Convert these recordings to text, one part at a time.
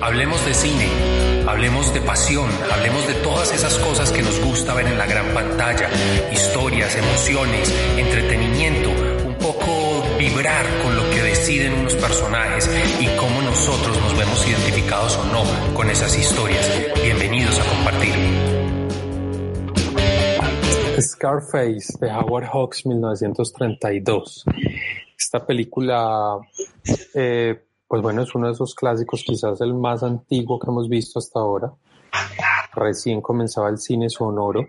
Hablemos de cine, hablemos de pasión, hablemos de todas esas cosas que nos gusta ver en la gran pantalla, historias, emociones, entretenimiento, un poco vibrar con lo que deciden unos personajes y cómo nosotros nos vemos identificados o no con esas historias. Bienvenidos a compartir. Scarface de Howard Hawks 1932. Esta película eh, pues bueno, es uno de esos clásicos, quizás el más antiguo que hemos visto hasta ahora. Recién comenzaba el cine sonoro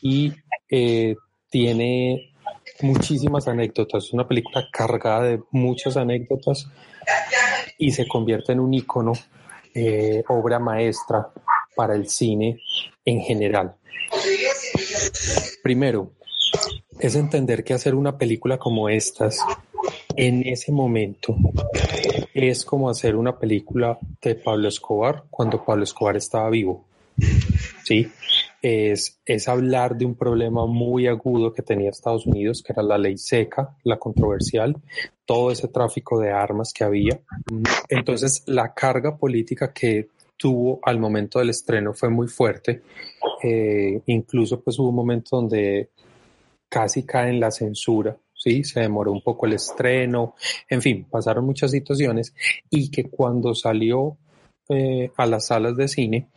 y eh, tiene muchísimas anécdotas. Es una película cargada de muchas anécdotas y se convierte en un icono, eh, obra maestra para el cine en general. Primero, es entender que hacer una película como estas en ese momento es como hacer una película de Pablo Escobar cuando Pablo Escobar estaba vivo. Sí, es, es hablar de un problema muy agudo que tenía Estados Unidos, que era la ley seca, la controversial, todo ese tráfico de armas que había. Entonces, la carga política que tuvo al momento del estreno fue muy fuerte. Eh, incluso pues hubo un momento donde casi cae en la censura ¿sí? Se demoró un poco el estreno, en fin, pasaron muchas situaciones y que cuando salió eh, a las salas de cine,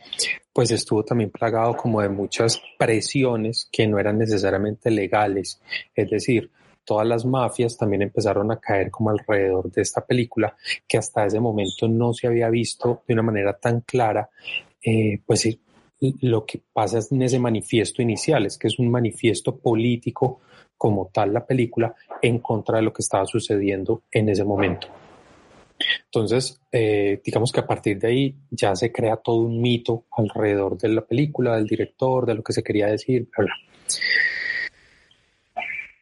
pues estuvo también plagado como de muchas presiones que no eran necesariamente legales, es decir, todas las mafias también empezaron a caer como alrededor de esta película que hasta ese momento no se había visto de una manera tan clara, eh, pues lo que pasa en ese manifiesto inicial es que es un manifiesto político como tal la película en contra de lo que estaba sucediendo en ese momento. Entonces, eh, digamos que a partir de ahí ya se crea todo un mito alrededor de la película, del director, de lo que se quería decir, bla,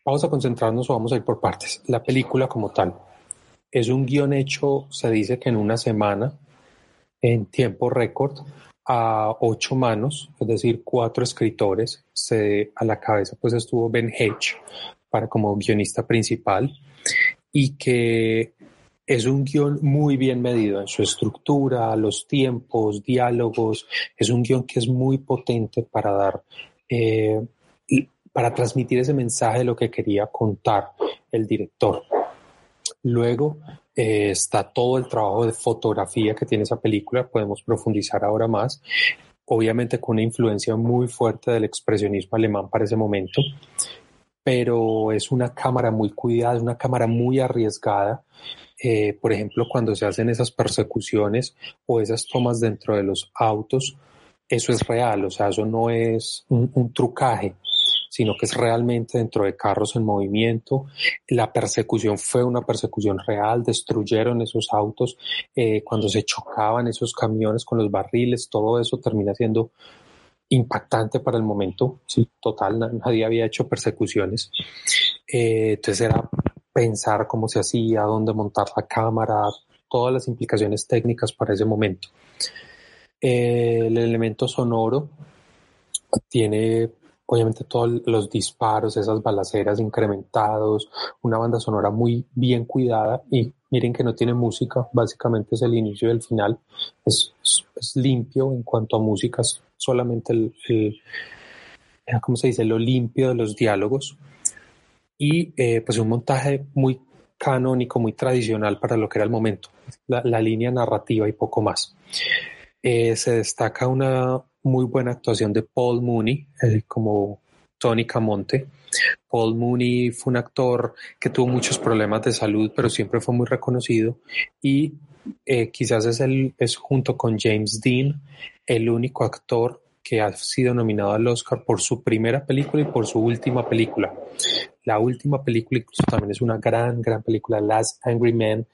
Vamos a concentrarnos o vamos a ir por partes. La película como tal es un guion hecho, se dice que en una semana, en tiempo récord, a ocho manos, es decir, cuatro escritores. Se, a la cabeza pues estuvo Ben Hedge para como guionista principal y que es un guion muy bien medido en su estructura, los tiempos, diálogos. Es un guion que es muy potente para dar, eh, para transmitir ese mensaje de lo que quería contar el director. Luego eh, está todo el trabajo de fotografía que tiene esa película, podemos profundizar ahora más, obviamente con una influencia muy fuerte del expresionismo alemán para ese momento, pero es una cámara muy cuidada, es una cámara muy arriesgada. Eh, por ejemplo, cuando se hacen esas persecuciones o esas tomas dentro de los autos, eso es real, o sea, eso no es un trucaje, sino que es realmente dentro de carros en movimiento. La persecución fue una persecución real, destruyeron esos autos eh, cuando se chocaban esos camiones con los barriles, todo eso termina siendo impactante para el momento, sí, total, nadie había hecho persecuciones. Eh, entonces era pensar cómo se hacía, dónde montar la cámara, todas las implicaciones técnicas para ese momento. Eh, el elemento sonoro tiene obviamente todos los disparos, esas balaceras incrementados, una banda sonora muy bien cuidada y miren que no tiene música, básicamente es el inicio y el final, es, limpio en cuanto a música, solamente el, el, ¿cómo se dice?, lo limpio de los diálogos y eh, pues un montaje muy canónico, muy tradicional para lo que era el momento, la, línea narrativa y poco más. Eh, se destaca una, muy buena actuación de Paul Mooney eh, como Tony Camonte. Paul Mooney fue un actor que tuvo muchos problemas de salud, pero siempre fue muy reconocido y eh, quizás es, el, es junto con James Dean el único actor que ha sido nominado al Oscar por su primera película y por su última película. La última película incluso también es una gran, gran película, Last Angry Man,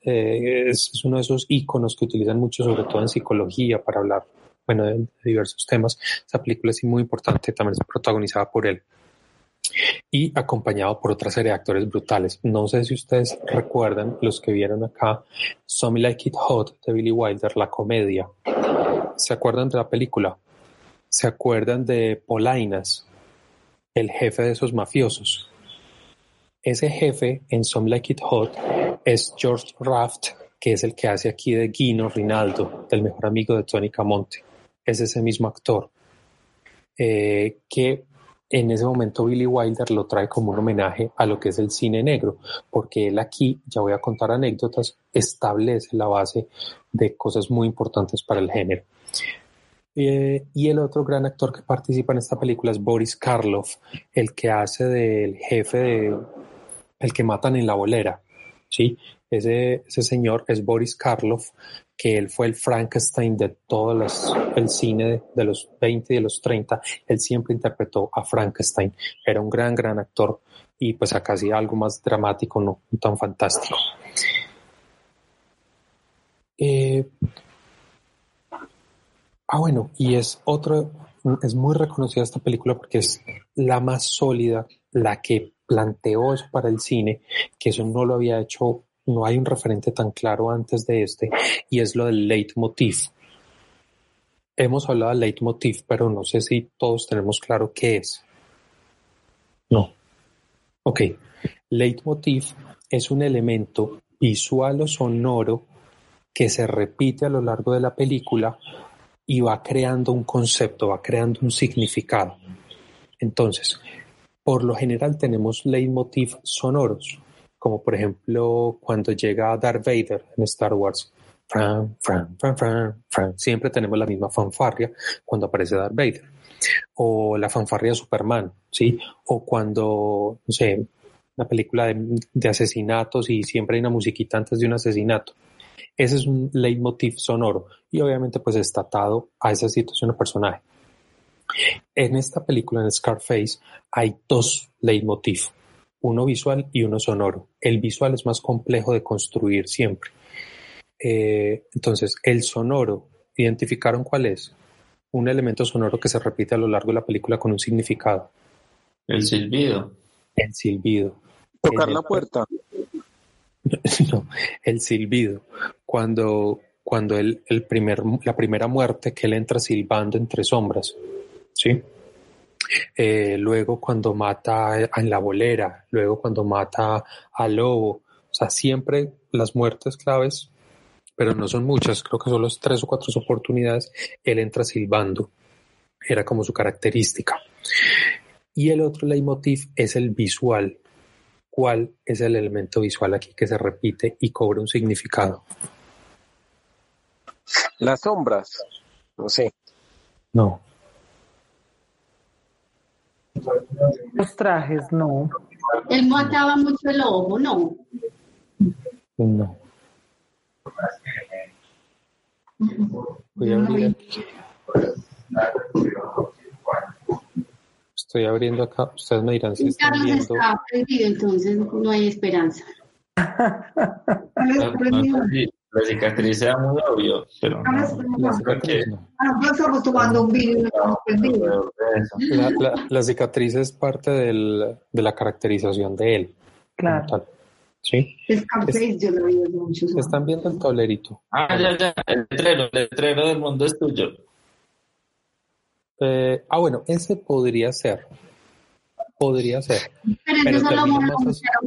eh, es, uno de esos iconos que utilizan mucho, sobre todo en psicología, para hablar, bueno, de, diversos temas. Esa película es muy importante, también es protagonizada por él y acompañado por otra serie de actores brutales. No sé si ustedes recuerdan, los que vieron acá, Some Like It Hot de Billy Wilder, la comedia. ¿Se acuerdan de la película? ¿Se acuerdan de Polainas, el jefe de esos mafiosos? Ese jefe en Some Like It Hot es George Raft, que es el que hace aquí de Guino Rinaldo, del mejor amigo de Tony Camonte. Es ese mismo actor. Eh, que en ese momento Billy Wilder lo trae como un homenaje a lo que es el cine negro, porque él aquí, ya voy a contar anécdotas, establece la base de cosas muy importantes para el género. Eh, y el otro gran actor que participa en esta película es Boris Karloff, el que hace del jefe de el que matan en la bolera. ¿sí? Ese, ese señor es Boris Karloff, que él fue el Frankenstein de todo el cine de, los 20 y de los 30. Él siempre interpretó a Frankenstein. Era un gran, gran actor y pues acá hacía algo más dramático, no tan fantástico. Eh, ah, bueno, y es otro, es muy reconocida esta película porque es la más sólida, la que planteó eso para el cine, que eso no lo había hecho no hay un referente tan claro antes de este, y es lo del leitmotiv. Hemos hablado del leitmotiv, pero no sé si todos tenemos claro qué es. No. Ok. Leitmotiv es un elemento visual o sonoro que se repite a lo largo de la película y va creando un concepto, va creando un significado. Entonces, por lo general tenemos leitmotiv sonoros como por ejemplo cuando llega Darth Vader en Star Wars. Siempre tenemos la misma fanfarria cuando aparece Darth Vader. O la fanfarria de Superman, ¿sí? O cuando, no sé, una película de, asesinatos y siempre hay una musiquita antes de un asesinato. Ese es un leitmotiv sonoro y obviamente pues está atado a esa situación o personaje. En esta película, en Scarface, hay dos leitmotiv uno visual y uno sonoro. El visual es más complejo de construir siempre. Eh, entonces, el sonoro, ¿identificaron cuál es? Un elemento sonoro que se repite a lo largo de la película con un significado. El silbido. El silbido. Tocar la puerta. no, el silbido. Cuando, cuando el, el primer, la primera muerte que él entra silbando entre sombras. ¿Sí? Eh, luego cuando mata en la bolera, luego cuando mata al lobo, o sea, siempre las muertes claves, pero no son muchas, creo que solo tres o cuatro oportunidades, él entra silbando, era como su característica. Y el otro leitmotiv es el visual. ¿Cuál es el elemento visual aquí que se repite y cobra un significado? Las sombras, no sé. No. Los trajes, no. Él mataba mucho el ojo, no. No. Voy a abrir Estoy abriendo acá. Ustedes me dirán si están Carlos viendo. está perdido, entonces no hay esperanza. La cicatriz era muy obvio, pero no. La cicatriz, no. Estamos tomando un vino. La, la- la cicatriz es parte del- de la caracterización de él. Claro. tal. ¿Sí? Scarface yo lo vi años. Están viendo el tablerito. Ah, ya, ya, el letrero, el letrero del mundo es tuyo. Eh, ah, bueno, ese podría ser. Podría ser. Pero Pero eso solo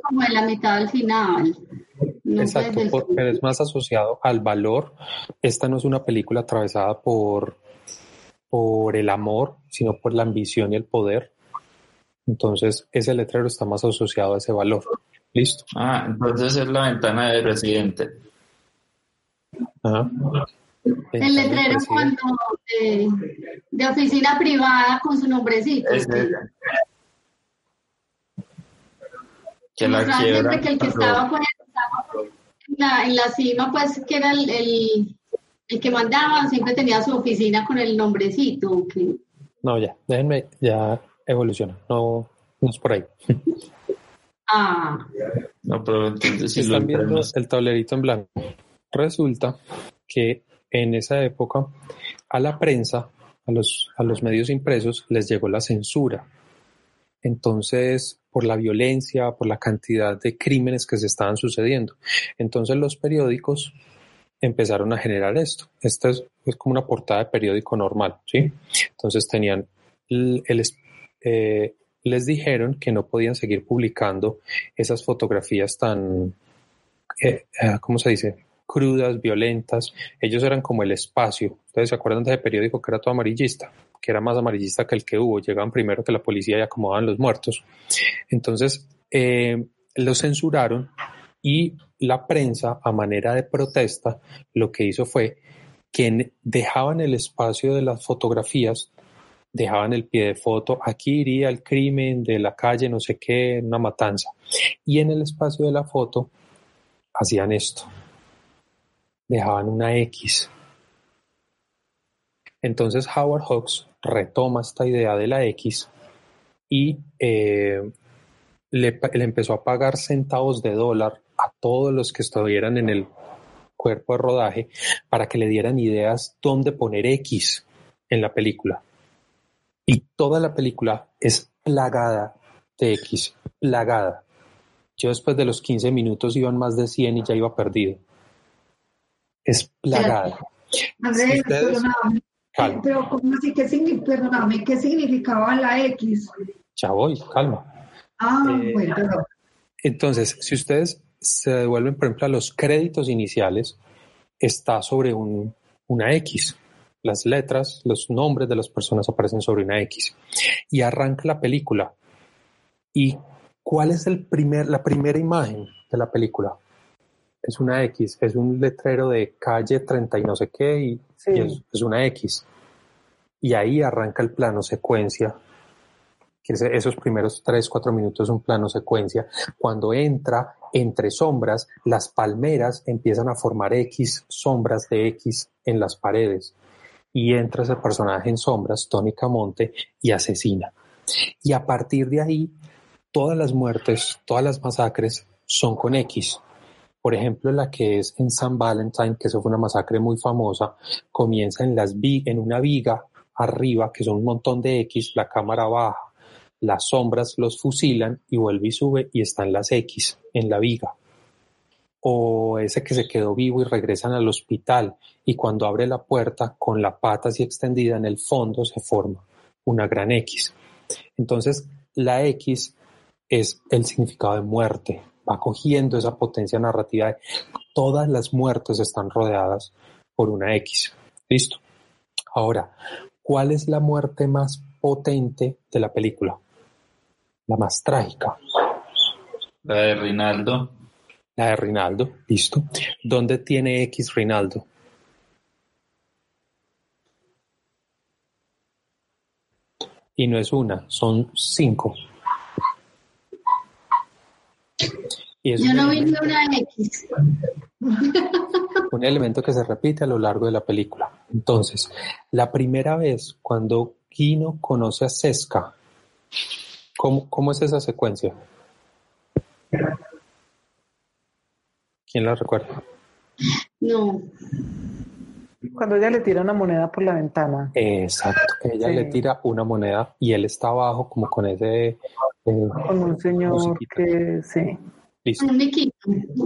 como en la mitad al final. Exacto, por- pero es más asociado al valor. Esta no es una película atravesada por, por el amor, sino por la ambición y el poder. Entonces, ese letrero está más asociado a ese valor. ¿Listo? Ah, entonces es la ventana del residente. Ajá. El letrero cuando de, de oficina privada con su nombrecito. Es. Que la quiebra. que el que estaba, estaba en, la, en la cima, pues que era el, el, el que mandaba, siempre tenía su oficina con el nombrecito. No, ya, déjenme, ya evoluciona. No, no es por ahí. Ah, No, pero entonces si lo Están viendo el tablerito en blanco. Resulta que en esa época a la prensa, a los, a los medios impresos, les llegó la censura. Entonces, por la violencia, por la cantidad de crímenes que se estaban sucediendo. Entonces los periódicos empezaron a generar esto. Esta es, como una portada de periódico normal, ¿sí? Entonces tenían el, eh, les dijeron que no podían seguir publicando esas fotografías tan, eh, eh, ¿cómo se dice? Crudas, violentas. Ellos eran como el espacio. Ustedes se acuerdan de ese periódico que era todo amarillista, que era más amarillista que el que hubo. Llegaban primero que la policía y acomodaban los muertos. Entonces, eh, lo censuraron y la prensa, a manera de protesta, lo que hizo fue que dejaban el espacio de las fotografías, dejaban el pie de foto, aquí iría el crimen de la calle, no sé qué, una matanza. Y en el espacio de la foto hacían esto, dejaban una X. Entonces Howard Hawks retoma esta idea de la X y eh, le, empezó a pagar centavos de dólar a todos los que estuvieran en el cuerpo de rodaje para que le dieran ideas dónde poner X en la película. Y toda la película es plagada de X, plagada. Yo después de los 15 minutos iban más de 100 y ya iba perdido. Es plagada. Si ustedes-. Calma, Pero, ¿cómo así? ¿Qué, signi- perdóname, ¿qué significaba la X? ya voy, calma. Ah, Eh, bueno, perdón. Entonces, si ustedes se devuelven, por ejemplo, a los créditos iniciales, está sobre un, una X. Las letras, los nombres de las personas aparecen sobre una X. Y arranca la película. ¿Y cuál es el primer, la primera imagen de la película? Es una X, es un letrero de calle 30 y no sé qué, y, Sí. y es, es una X. Y ahí arranca el plano secuencia, que es esos primeros 3, 4 minutos es un plano secuencia. Cuando entra entre sombras, las palmeras empiezan a formar X, sombras de X en las paredes. Y entra ese personaje en sombras, Tony Camonte, y asesina. Y a partir de ahí, todas las muertes, todas las masacres son con X. Por ejemplo, la que es en San Valentine, que eso fue una masacre muy famosa, comienza en, las en una viga arriba, que son un montón de X, la cámara baja, las sombras los fusilan y vuelve y sube y están las X en la viga. O ese que se quedó vivo y regresan al hospital y cuando abre la puerta con la pata así extendida en el fondo se forma una gran X. Entonces, la X es el significado de muerte, va cogiendo esa potencia narrativa. de Todas las muertes están rodeadas por una X. Listo. Ahora, ¿cuál es la muerte más potente de la película? La más trágica. La de Rinaldo. La de Rinaldo. Listo. ¿Dónde tiene X Rinaldo? Y no es una, son cinco. Y es yo un no vi una X. un elemento que se repite a lo largo de la película. Entonces, la primera vez cuando Kino conoce a Seska, ¿cómo, cómo es esa secuencia? ¿Quién la recuerda? No. Cuando ella le tira una moneda por la ventana. Exacto, que ella Sí. le tira una moneda y él está abajo como con ese... eh, Con un señor Musiquita. que, sí. Listo.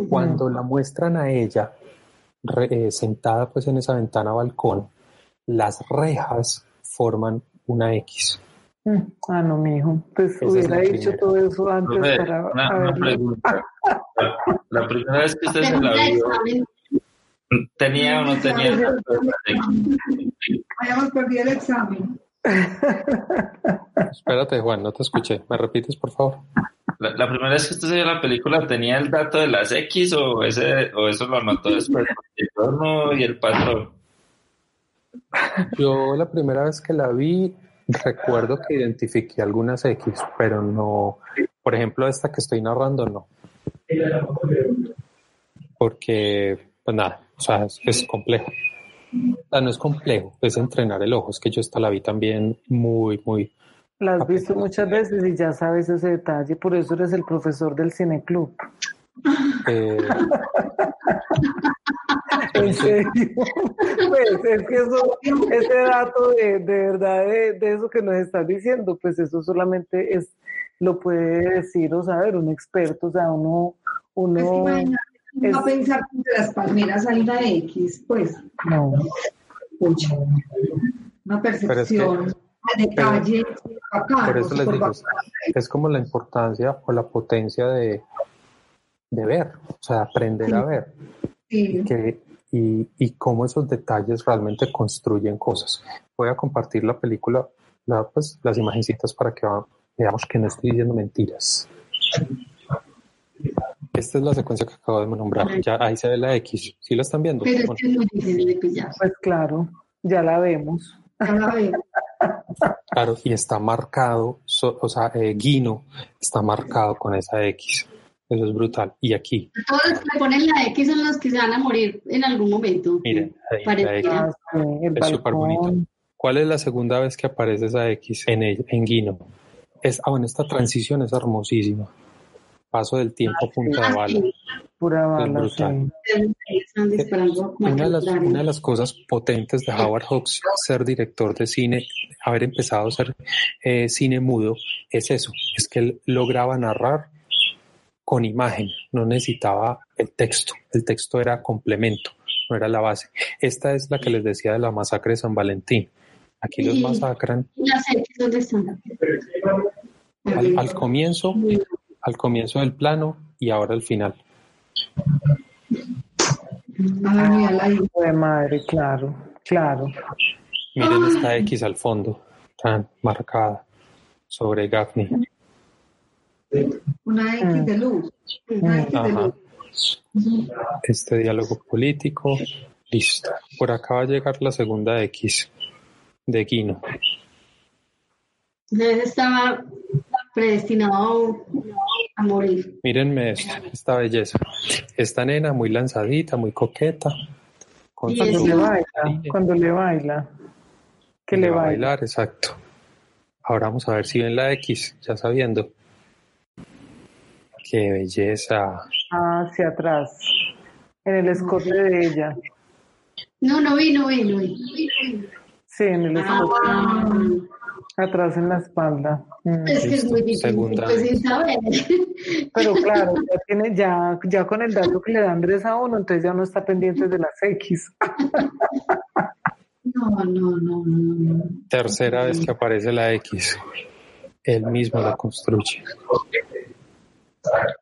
Cuando la muestran a ella re- eh, sentada pues en esa ventana balcón, las rejas forman una X. Mm, Ah, no, mijo. Pues Esa hubiera dicho primera. todo eso antes Profe, para una, una pregunta. La, la primera vez que usted se la vio. ¿tenía o no tenía? Hayamos perdido el examen. Espérate, Juan, no te escuché. ¿Me repites, por favor? La, primera vez que usted se vio la película, ¿tenía el dato de las X o, ese, o eso lo anotó después? El torno y el patrón. Yo la primera vez que la vi, recuerdo que identifiqué algunas X, pero no, por ejemplo, esta que estoy narrando, no. Porque, pues nada, o sea, es, es complejo. O sea, no es complejo, es entrenar el ojo. Es que yo esta la vi también muy, muy, La has visto muchas veces y ya sabes ese detalle, por eso eres el profesor del cineclub. Eh, En serio. Pues es que eso, ese dato de, de verdad de, de eso que nos estás diciendo, pues eso solamente es, lo puede decir o saber un experto, o sea, uno, Es que uno, va a es- pensar que las palmeras hay una X, pues, no. pucha, una percepción, detalle, por eso les digo, es como la importancia o la potencia de, de ver, o sea, aprender a ver. Sí. que, y, y cómo esos detalles realmente construyen cosas. Voy a compartir la película, la, pues, las imagencitas para que veamos que no estoy diciendo mentiras. Esta es la secuencia que acabo de nombrar. Ya ahí se ve la X. ¿Sí la están viendo? Pero es Bueno, que es muy difícil de pillar. Pues claro, ya la vemos. Ya la veo. Claro, y está marcado, so- o sea, eh, Guino está marcado con esa X. Eso es brutal. Y aquí, Todos los que ponen la X son los que se van a morir en algún momento. miren, ahí, Parece- la X. Ah, sí, Es súper bonito. ¿Cuál es la segunda vez que aparece esa X en, el- en Guino? Es, ah, bueno, esta transición es hermosísima. Paso del tiempo a punta de Ah, bala. sí. Pura Es bala, sí. Una de, las, una de las cosas potentes de Howard Hawks ser director de cine, haber empezado a hacer eh, cine mudo, es eso, es que él lograba narrar con imagen, no necesitaba el texto, el texto era complemento, no era la base. Esta es la que les decía de la masacre de San Valentín. Aquí los masacran Las X, ¿dónde están? al, al comienzo, al comienzo del plano y ahora al final. Ah, mira, la Hijo de madre, claro, claro. Miren esta X al fondo, tan marcada sobre Gaffney. una X de luz. Una X de Ajá. luz. Este diálogo político, listo. Por acá va a llegar la segunda X de Guino. Entonces estaba predestinado a morir. Mírenme esto, esta belleza. Esta nena muy lanzadita, muy coqueta. Con Cuando le baila, cuando le baila. Que le va a baila. bailar, exacto. Ahora vamos a ver si ven la X, ya sabiendo. Qué belleza. Hacia atrás. En el escote de ella. No, no vi, no vi, no vi. Sí, en el escote. Ah, Atrás en la espalda. Mm. es que es muy difícil, segunda pues vez. sin saber. Pero claro, ya, tiene, ya, ya con el dato que le da Andrés a uno, entonces ya no está pendiente de las X. No, no, no, no. no. Tercera vez que aparece la X. Él mismo la construye.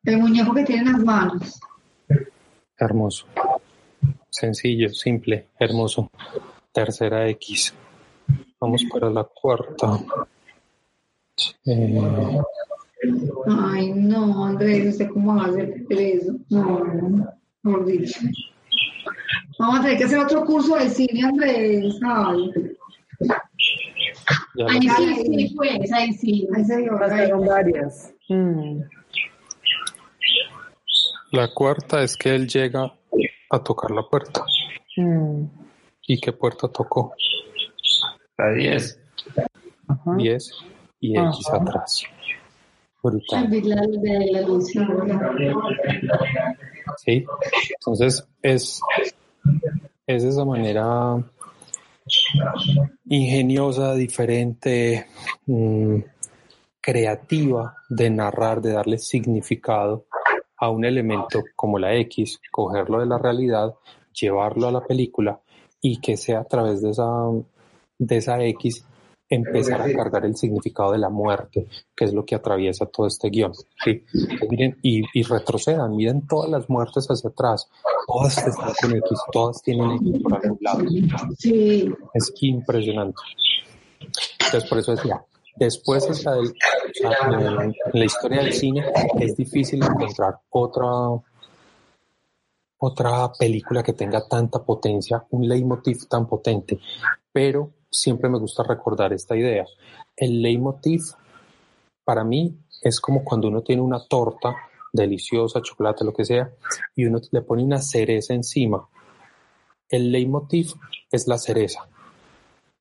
El muñeco que tiene en las manos. Hermoso. Sencillo, simple, hermoso. Tercera X. Vamos para la cuarta. Eh, Ay, no, Andrés, no sé cómo va a hacer eso. No, por dicho. Vamos a tener que hacer otro curso de cine, Andrés. Ay, ya Ahí sí, sí, pues, ahí sí. ahí se dio. varias. Mm. la cuarta es que él llega a tocar la puerta. Mm. ¿Y qué puerta tocó? La 10. Ajá. 10 y X Ajá. atrás. Ay, Brutal. vi la de la luz. ¿sí? Entonces es, es esa manera ingeniosa, diferente, mm, creativa de narrar, de darle significado a un elemento como la X, cogerlo de la realidad, llevarlo a la película y que sea a través de esa, de esa X empezar a cargar el significado de la muerte, que es lo que atraviesa todo este guion. ¿sí? Miren, y, y retrocedan, miren todas las muertes hacia atrás, todas están con X, todas tienen X por algún lado. Sí. Es impresionante. Entonces, por eso decía, después sea, del- en la historia del cine es difícil encontrar otra otra película que tenga tanta potencia, un leitmotiv tan potente, pero siempre me gusta recordar esta idea. El leitmotiv para mí es como cuando uno tiene una torta deliciosa, chocolate, lo que sea, y uno le pone una cereza encima. El leitmotiv es la cereza.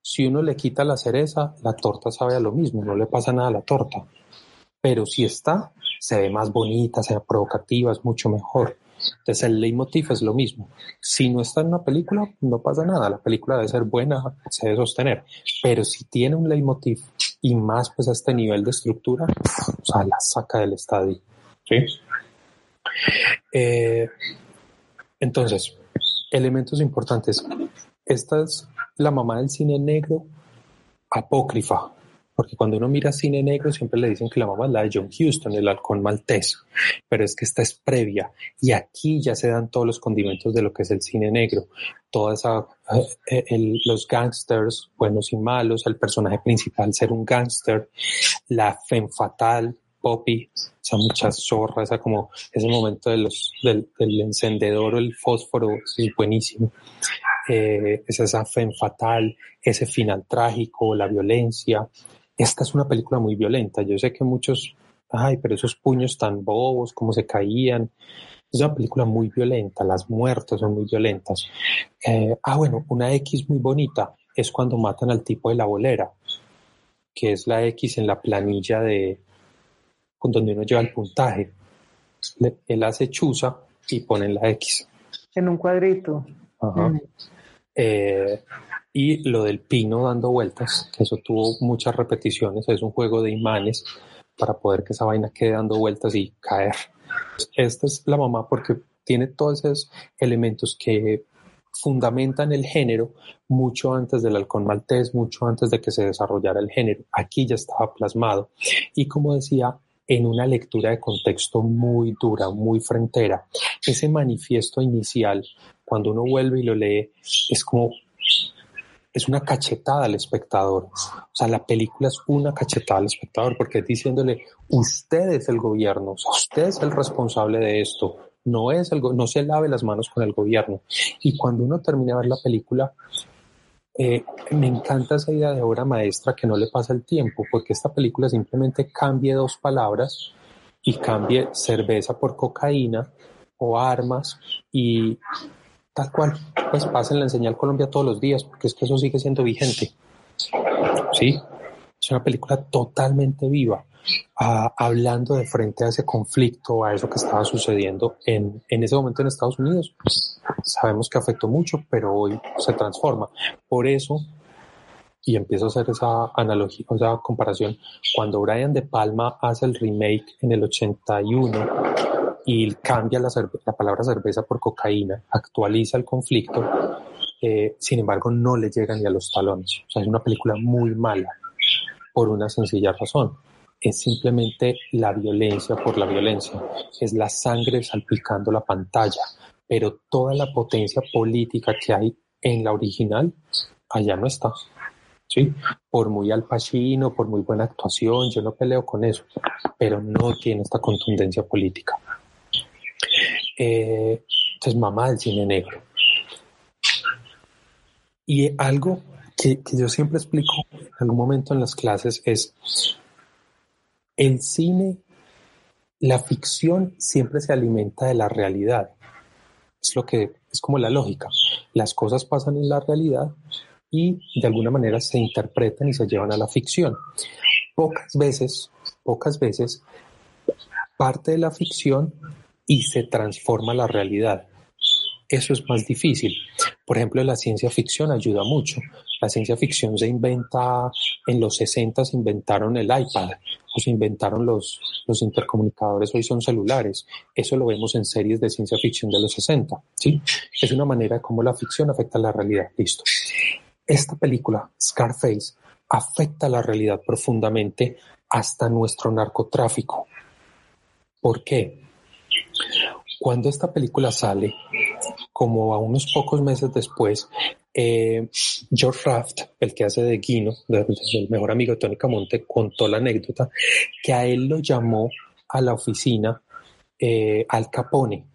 Si uno le quita la cereza, la torta sabe a lo mismo, no le pasa nada a la torta. Pero si está, se ve más bonita, se ve provocativa, es mucho mejor. Entonces el leitmotiv es lo mismo. Si no está en una película, no pasa nada. La película debe ser buena, se debe sostener. Pero si tiene un leitmotiv y más pues a este nivel de estructura, o sea, la saca del estadio. ¿sí? Eh, entonces, elementos importantes. Esta es la mamá del cine negro apócrifa, porque cuando uno mira cine negro siempre le dicen que la mamá es la de John Huston, el halcón maltés, pero es que esta es previa y aquí ya se dan todos los condimentos de lo que es el cine negro, toda esa, eh, el, los gangsters, buenos y malos, el personaje principal ser un gangster, la femme fatal, Poppy, esa mucha zorra, esa como ese momento de los, del, del encendedor o el fósforo, es buenísimo. Eh, es esa femme fatal, ese final trágico, la violencia. Esta es una película muy violenta. Yo sé que muchos, ay, pero esos puños tan bobos, cómo se caían. Es una película muy violenta, las muertes son muy violentas. Eh, ah, bueno, una X muy bonita es cuando matan al tipo de la bolera, que es la X en la planilla de, donde uno lleva el puntaje. Le- él hace chuza y pone la X. En un cuadrito. Ajá. Mm. Eh, y lo del pino dando vueltas, que eso tuvo muchas repeticiones, es un juego de imanes para poder que esa vaina quede dando vueltas y caer. Esta es la mamá porque tiene todos esos elementos que fundamentan el género mucho antes del halcón maltés, mucho antes de que se desarrollara el género. Aquí ya estaba plasmado. Y como decía, en una lectura de contexto muy dura, muy frentera. Ese manifiesto inicial, cuando uno vuelve y lo lee, es como, es una cachetada al espectador. O sea, la película es una cachetada al espectador porque es diciéndole, usted es el gobierno, o usted es el responsable de esto, no es el, no se lave las manos con el gobierno. Y cuando uno termina de ver la película, eh, me encanta esa idea de obra maestra que no le pasa el tiempo, porque esta película simplemente cambie dos palabras y cambie cerveza por cocaína o armas y tal cual, pues pásenla en Señal Colombia todos los días, porque es que eso sigue siendo vigente. Sí, es una película totalmente viva, ah, hablando de frente a ese conflicto, a eso que estaba sucediendo en, en ese momento en Estados Unidos. Sabemos que afectó mucho, pero hoy se transforma. Por eso, y empiezo a hacer esa analogía, o sea, comparación, cuando Brian De Palma hace el remake en el 81 y cambia la, palabra cerveza por cocaína, actualiza el conflicto, eh, sin embargo no le llega ni a los talones. O sea, es una película muy mala por una sencilla razón. Es simplemente la violencia por la violencia. Es la sangre salpicando la pantalla. Pero toda la potencia política que hay en la original, allá no está. ¿Sí? Por muy Al Pacino, por muy buena actuación, yo no peleo con eso, pero no tiene esta contundencia política. Eh, entonces, mamá del cine negro. Y algo que, que yo siempre explico en algún momento en las clases es el cine, la ficción siempre se alimenta de la realidad. Es lo que es como la lógica. Las cosas pasan en la realidad y de alguna manera se interpretan y se llevan a la ficción. Pocas veces, pocas veces parte de la ficción y se transforma la realidad. Eso es más difícil. Por ejemplo, la ciencia ficción ayuda mucho. La ciencia ficción se inventa, en los 60 se inventaron el iPad o se inventaron los, los intercomunicadores, hoy son celulares. Eso lo vemos en series de ciencia ficción de los 60. ¿sí? Es una manera de cómo la ficción afecta a la realidad. Listo. Esta película, Scarface, afecta la realidad profundamente hasta nuestro narcotráfico. ¿Por qué? Cuando esta película sale, como a unos pocos meses después, eh, George Raft, el que hace de Guino, el mejor amigo de Tony Camonte, contó la anécdota que a él lo llamó a la oficina eh, Al Capone.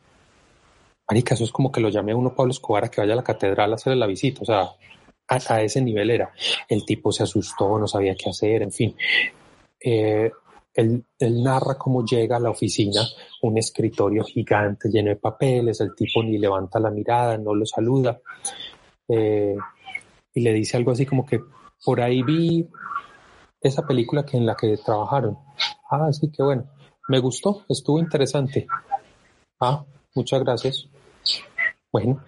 Marica, eso es como que lo llame a uno Pablo Escobar a que vaya a la catedral a hacerle la visita, o sea, a, a ese nivel era. El tipo se asustó, no sabía qué hacer, en fin. Eh, él, narra cómo llega a la oficina, un escritorio gigante lleno de papeles, el tipo ni levanta la mirada, no lo saluda. Eh, y le dice algo así como que por ahí vi esa película que en la que trabajaron. Ah, sí, que bueno. Me gustó, estuvo interesante. Ah, muchas gracias. Bueno,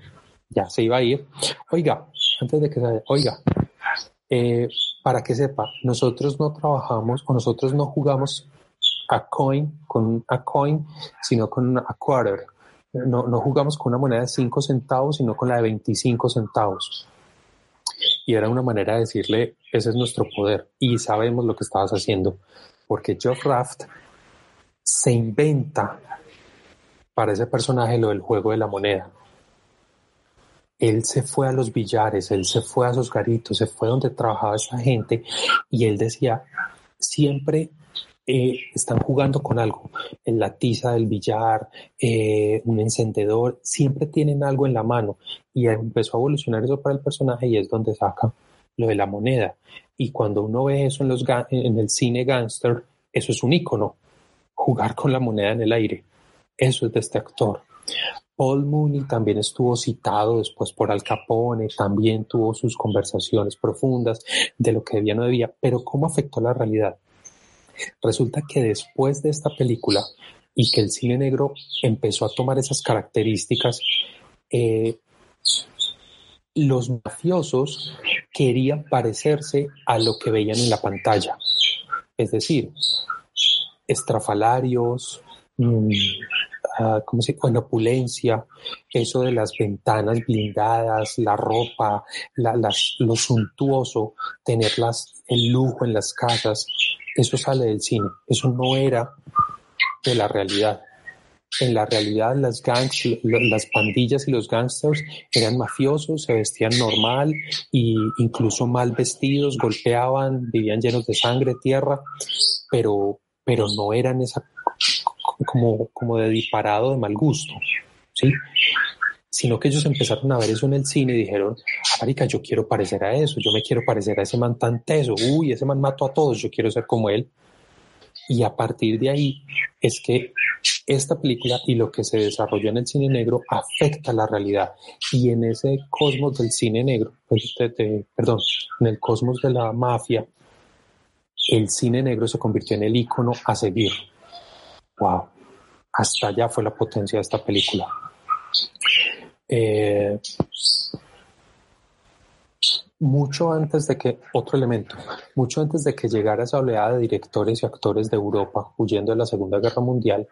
ya se iba a ir. Oiga, antes de que se oiga, eh, para que sepa, nosotros no trabajamos o nosotros no jugamos a coin con a coin, sino con a quarter. No, no jugamos con una moneda de 5 centavos, sino con la de 25 centavos. Y era una manera de decirle, ese es nuestro poder y sabemos lo que estabas haciendo. Porque Geoff Raft se inventa para ese personaje lo del juego de la moneda. Él se fue a los billares, él se fue a esos garitos, se fue donde trabajaba esa gente y él decía, siempre eh, están jugando con algo, en la tiza del billar, eh, un encendedor, siempre tienen algo en la mano y empezó a evolucionar eso para el personaje y es donde saca lo de la moneda. Y cuando uno ve eso en, los en el cine gangster, eso es un icono, jugar con la moneda en el aire. Eso es de este actor. Paul Mooney también estuvo citado después por Al Capone, también tuvo sus conversaciones profundas de lo que debía no debía, pero ¿cómo afectó la realidad? Resulta que después de esta película y que el cine negro empezó a tomar esas características, eh, los mafiosos querían parecerse a lo que veían en la pantalla. Es decir, estrafalarios, mmm, uh, ¿cómo se Con opulencia, eso de las ventanas blindadas, la ropa, la, las, lo suntuoso, tener las, el lujo en las casas, eso sale del cine, eso no era de la realidad. En la realidad las gangs, las pandillas y los gangsters eran mafiosos, se vestían normal e incluso mal vestidos, golpeaban, vivían llenos de sangre, tierra, pero pero no eran esa como, como de disparado de mal gusto, ¿sí? Sino que ellos empezaron a ver eso en el cine y dijeron, ah, marica, yo quiero parecer a eso, yo me quiero parecer a ese man tan teso, uy, ese man mató a todos, yo quiero ser como él. Y a partir de ahí es que esta película y lo que se desarrolló en el cine negro afecta la realidad. Y en ese cosmos del cine negro, pues, perdón, en el cosmos de la mafia, el cine negro se convirtió en el icono a seguir. Wow, hasta allá fue la potencia de esta película. Eh, mucho antes de que, otro elemento, mucho antes de que llegara esa oleada de directores y actores de Europa huyendo de la Segunda Guerra Mundial,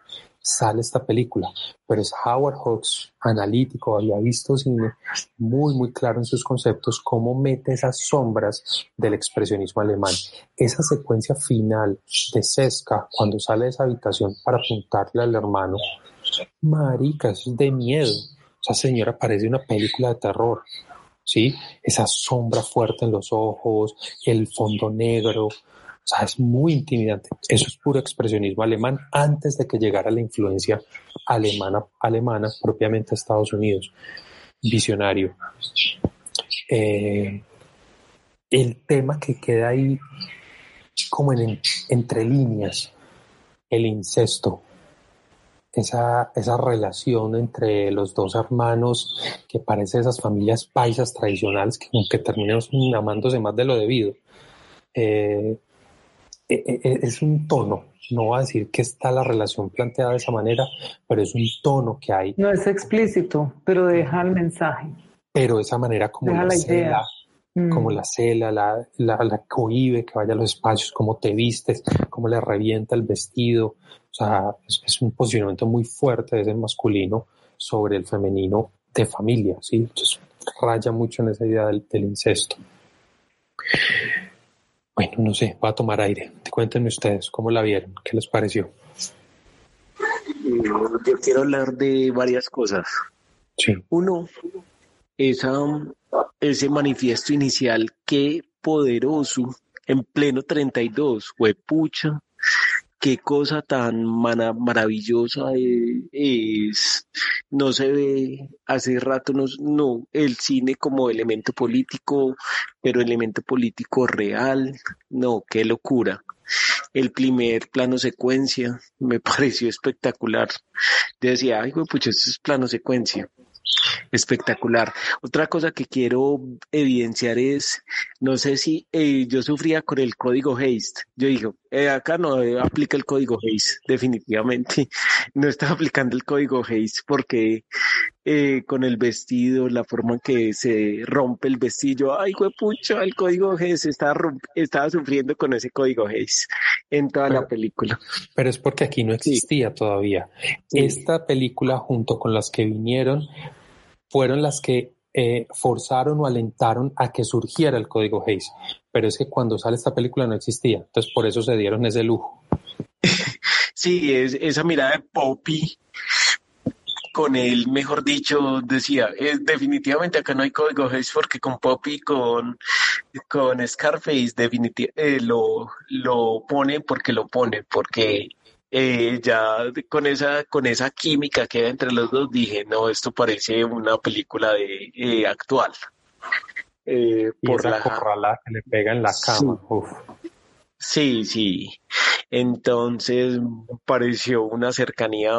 sale esta película. Pero es Howard Hawks, analítico, había visto cine muy, muy claro en sus conceptos, cómo mete esas sombras del expresionismo alemán. Esa secuencia final de Sesca, cuando sale de esa habitación para apuntarle al hermano, marica, es de miedo. Esa señora parece una película de terror. ¿sí? Esa sombra fuerte en los ojos, el fondo negro, o sea, es muy intimidante. Eso es puro expresionismo alemán antes de que llegara la influencia alemana, alemana propiamente a Estados Unidos. Visionario. Eh, el tema que queda ahí como en, entre líneas, el incesto esa, esa relación entre los dos hermanos que parece esas familias paisas tradicionales que, que terminan amándose más de lo debido. Eh, es un tono, no va a decir que está la relación planteada de esa manera, pero es un tono que hay. No es explícito, pero deja el mensaje. Pero esa manera como la, cela, mm. como la cela, la, la, la cohibe que vaya a los espacios, cómo te vistes, cómo le revienta el vestido, o sea, es, un posicionamiento muy fuerte desde el masculino sobre el femenino de familia, ¿sí? Entonces raya mucho en esa idea del, incesto. Bueno, no sé, va a tomar aire. Cuéntenme ustedes, ¿cómo la vieron? ¿Qué les pareció? Yo quiero hablar de varias cosas. Sí. Uno, esa, ese manifiesto inicial, qué poderoso, en pleno 32, huepucha, qué cosa tan maravillosa es. No se ve hace rato, no, el cine como elemento político, pero elemento político real, no, qué locura. El primer plano secuencia me pareció espectacular. Decía, ay, pues esto es plano secuencia. Espectacular. Otra cosa que quiero evidenciar es, no sé si eh, yo sufría con el código haste. Yo digo, eh, acá no eh, aplica el código haste, definitivamente. No está aplicando el código haste porque eh, con el vestido, la forma en que se rompe el vestido, ay, pucha, el código haste estaba, estaba sufriendo con ese código haste en toda la película. Pero es porque aquí no existía todavía. Esta película, junto con las que vinieron, fueron las que eh, forzaron o alentaron a que surgiera el código Hayes. Pero es que cuando sale esta película no existía. Entonces por eso se dieron ese lujo. Sí, es, esa mirada de Poppy con él, mejor dicho, decía, es, definitivamente acá no hay código Hayes porque con Poppy, con, con Scarface, definitivamente eh, lo, lo ponen porque lo ponen, porque eh, ya con esa, con esa química que hay entre los dos dije, no, esto parece una película de eh, actual. Eh, por la corrala que le pega en la cama. Sí, sí. Entonces pareció una cercanía,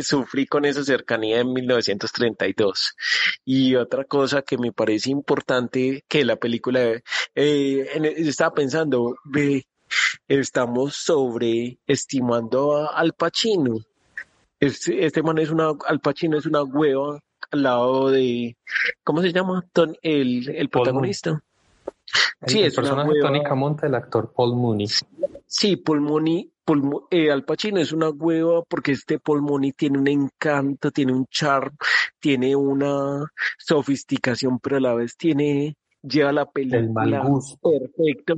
sufrí con esa cercanía en 1932. Y otra cosa que me parece importante que la película, eh, estaba pensando, ve, estamos sobreestimando a Al Pacino. Este, este man es una, Al Pacino es una hueva al lado de, ¿cómo se llama? el, el protagonista. sí, el es personaje de Tony Camonte, el actor Paul Mooney. Sí, Paul Mooney, eh, Al Pacino es una hueva porque este Paul Mooney tiene un encanto, tiene un charm, tiene una sofisticación, pero a la vez tiene lleva la película perfecto.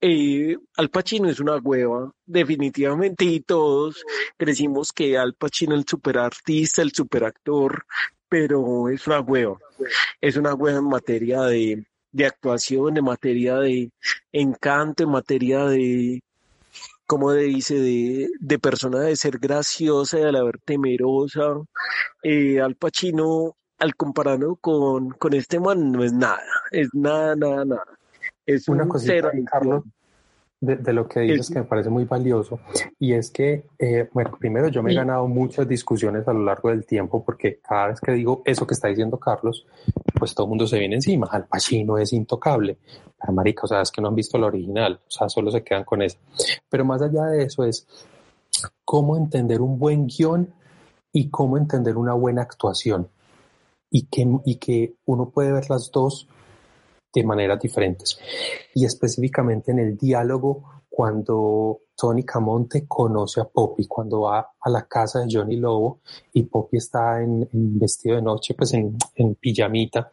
Eh, Al Pacino es una hueva, definitivamente, y todos crecimos que Al Pacino el superartista, el superactor, pero es una hueva. Es una hueva en materia de, de actuación, en materia de encanto, en materia de, como dice, de, de persona de ser graciosa, de la ver temerosa. Eh, Al Pacino, al compararlo con, con este man, no es nada, es nada, nada, nada. Es una cosa, Carlos, de, lo que dices que me parece muy valioso, y es que, eh, bueno, primero yo me he ganado muchas discusiones a lo largo del tiempo, porque cada vez que digo eso que está diciendo Carlos, pues todo el mundo se viene encima, Al Pacino es intocable, pero marica, o sea, es que no han visto la original, o sea, solo se quedan con eso. Pero más allá de eso es cómo entender un buen guion y cómo entender una buena actuación, y que, y que uno puede ver las dos de maneras diferentes. Y específicamente en el diálogo cuando Tony Camonte conoce a Poppy, cuando va a la casa de Johnny Lobo y Poppy está en, vestido de noche, pues en, en pijamita.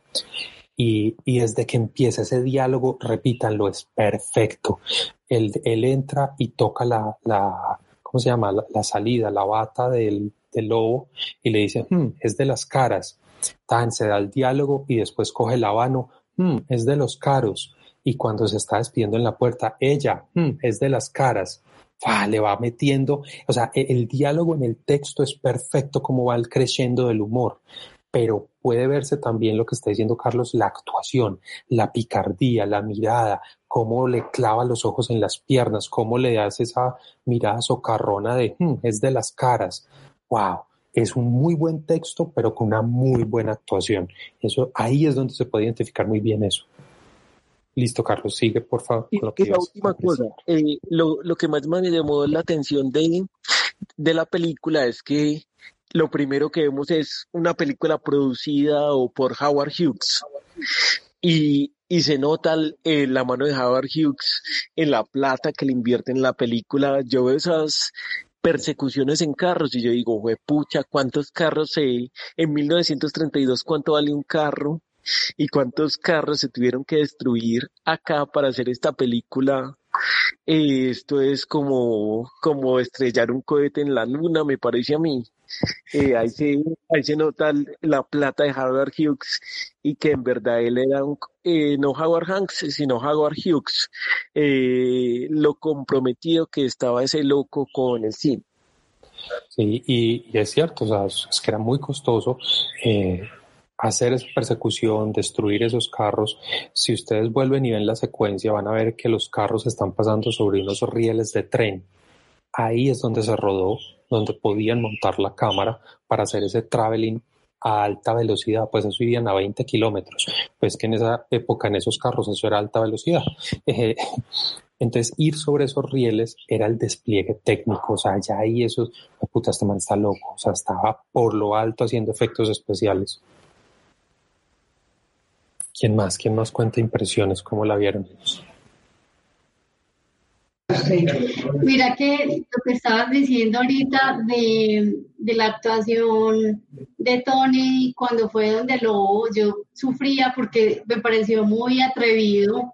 Y, y, desde que empieza ese diálogo, repítanlo, es perfecto. Él, él entra y toca la, la ¿cómo se llama? La, salida, la bata del, del, lobo y le dice, hmm, es de las caras. Tan, se da el diálogo y después coge la mano, Mm, es de los caros. Y cuando se está despidiendo en la puerta, ella, mm, es de las caras. le va metiendo, o sea, e, el, diálogo en el texto es perfecto como va el creciendo del humor, pero puede verse también lo que está diciendo Carlos, la actuación, la picardía, la mirada, cómo le clava los ojos en las piernas, cómo le hace esa mirada socarrona de, mm, es de las caras. Wow es un muy buen texto, pero con una muy buena actuación. Eso, ahí es donde se puede identificar muy bien eso. Listo, Carlos, sigue, por favor. Y, la última cosa, eh, lo, lo, que más me llamó la atención de, de la película es que lo primero que vemos es una película producida o por Howard Hughes. Y, y se nota eh, la mano de Howard Hughes en la plata que le invierte en la película. Yo veo esas, persecuciones en carros y yo digo, pucha, ¿cuántos carros se, en 1932 cuánto vale un carro? ¿Y cuántos carros se tuvieron que destruir acá para hacer esta película? Eh, esto es como, como estrellar un cohete en la luna, me parece a mí. Eh, ahí, se, ahí se nota la plata de Howard Hughes y que en verdad él era un, eh, no Howard Hanks, sino Howard Hughes, eh, lo comprometido que estaba ese loco con el cine. Sí, y, es cierto, o sea, es que era muy costoso hacer esa persecución, destruir esos carros. Si ustedes vuelven y ven la secuencia, van a ver que los carros están pasando sobre unos rieles de tren. Ahí es donde se rodó donde podían montar la cámara para hacer ese traveling a alta velocidad, pues eso irían a 20 kilómetros. Pues que en esa época, en esos carros, eso era alta velocidad. Entonces, ir sobre esos rieles era el despliegue técnico, o sea, ya ahí eso, oh, puta, este man está loco, o sea, estaba por lo alto haciendo efectos especiales. ¿Quién más? ¿Quién más cuenta impresiones? ¿Cómo la vieron? Mira que lo que estabas diciendo ahorita de, de, la actuación de Tony cuando fue donde lo yo sufría porque me pareció muy atrevido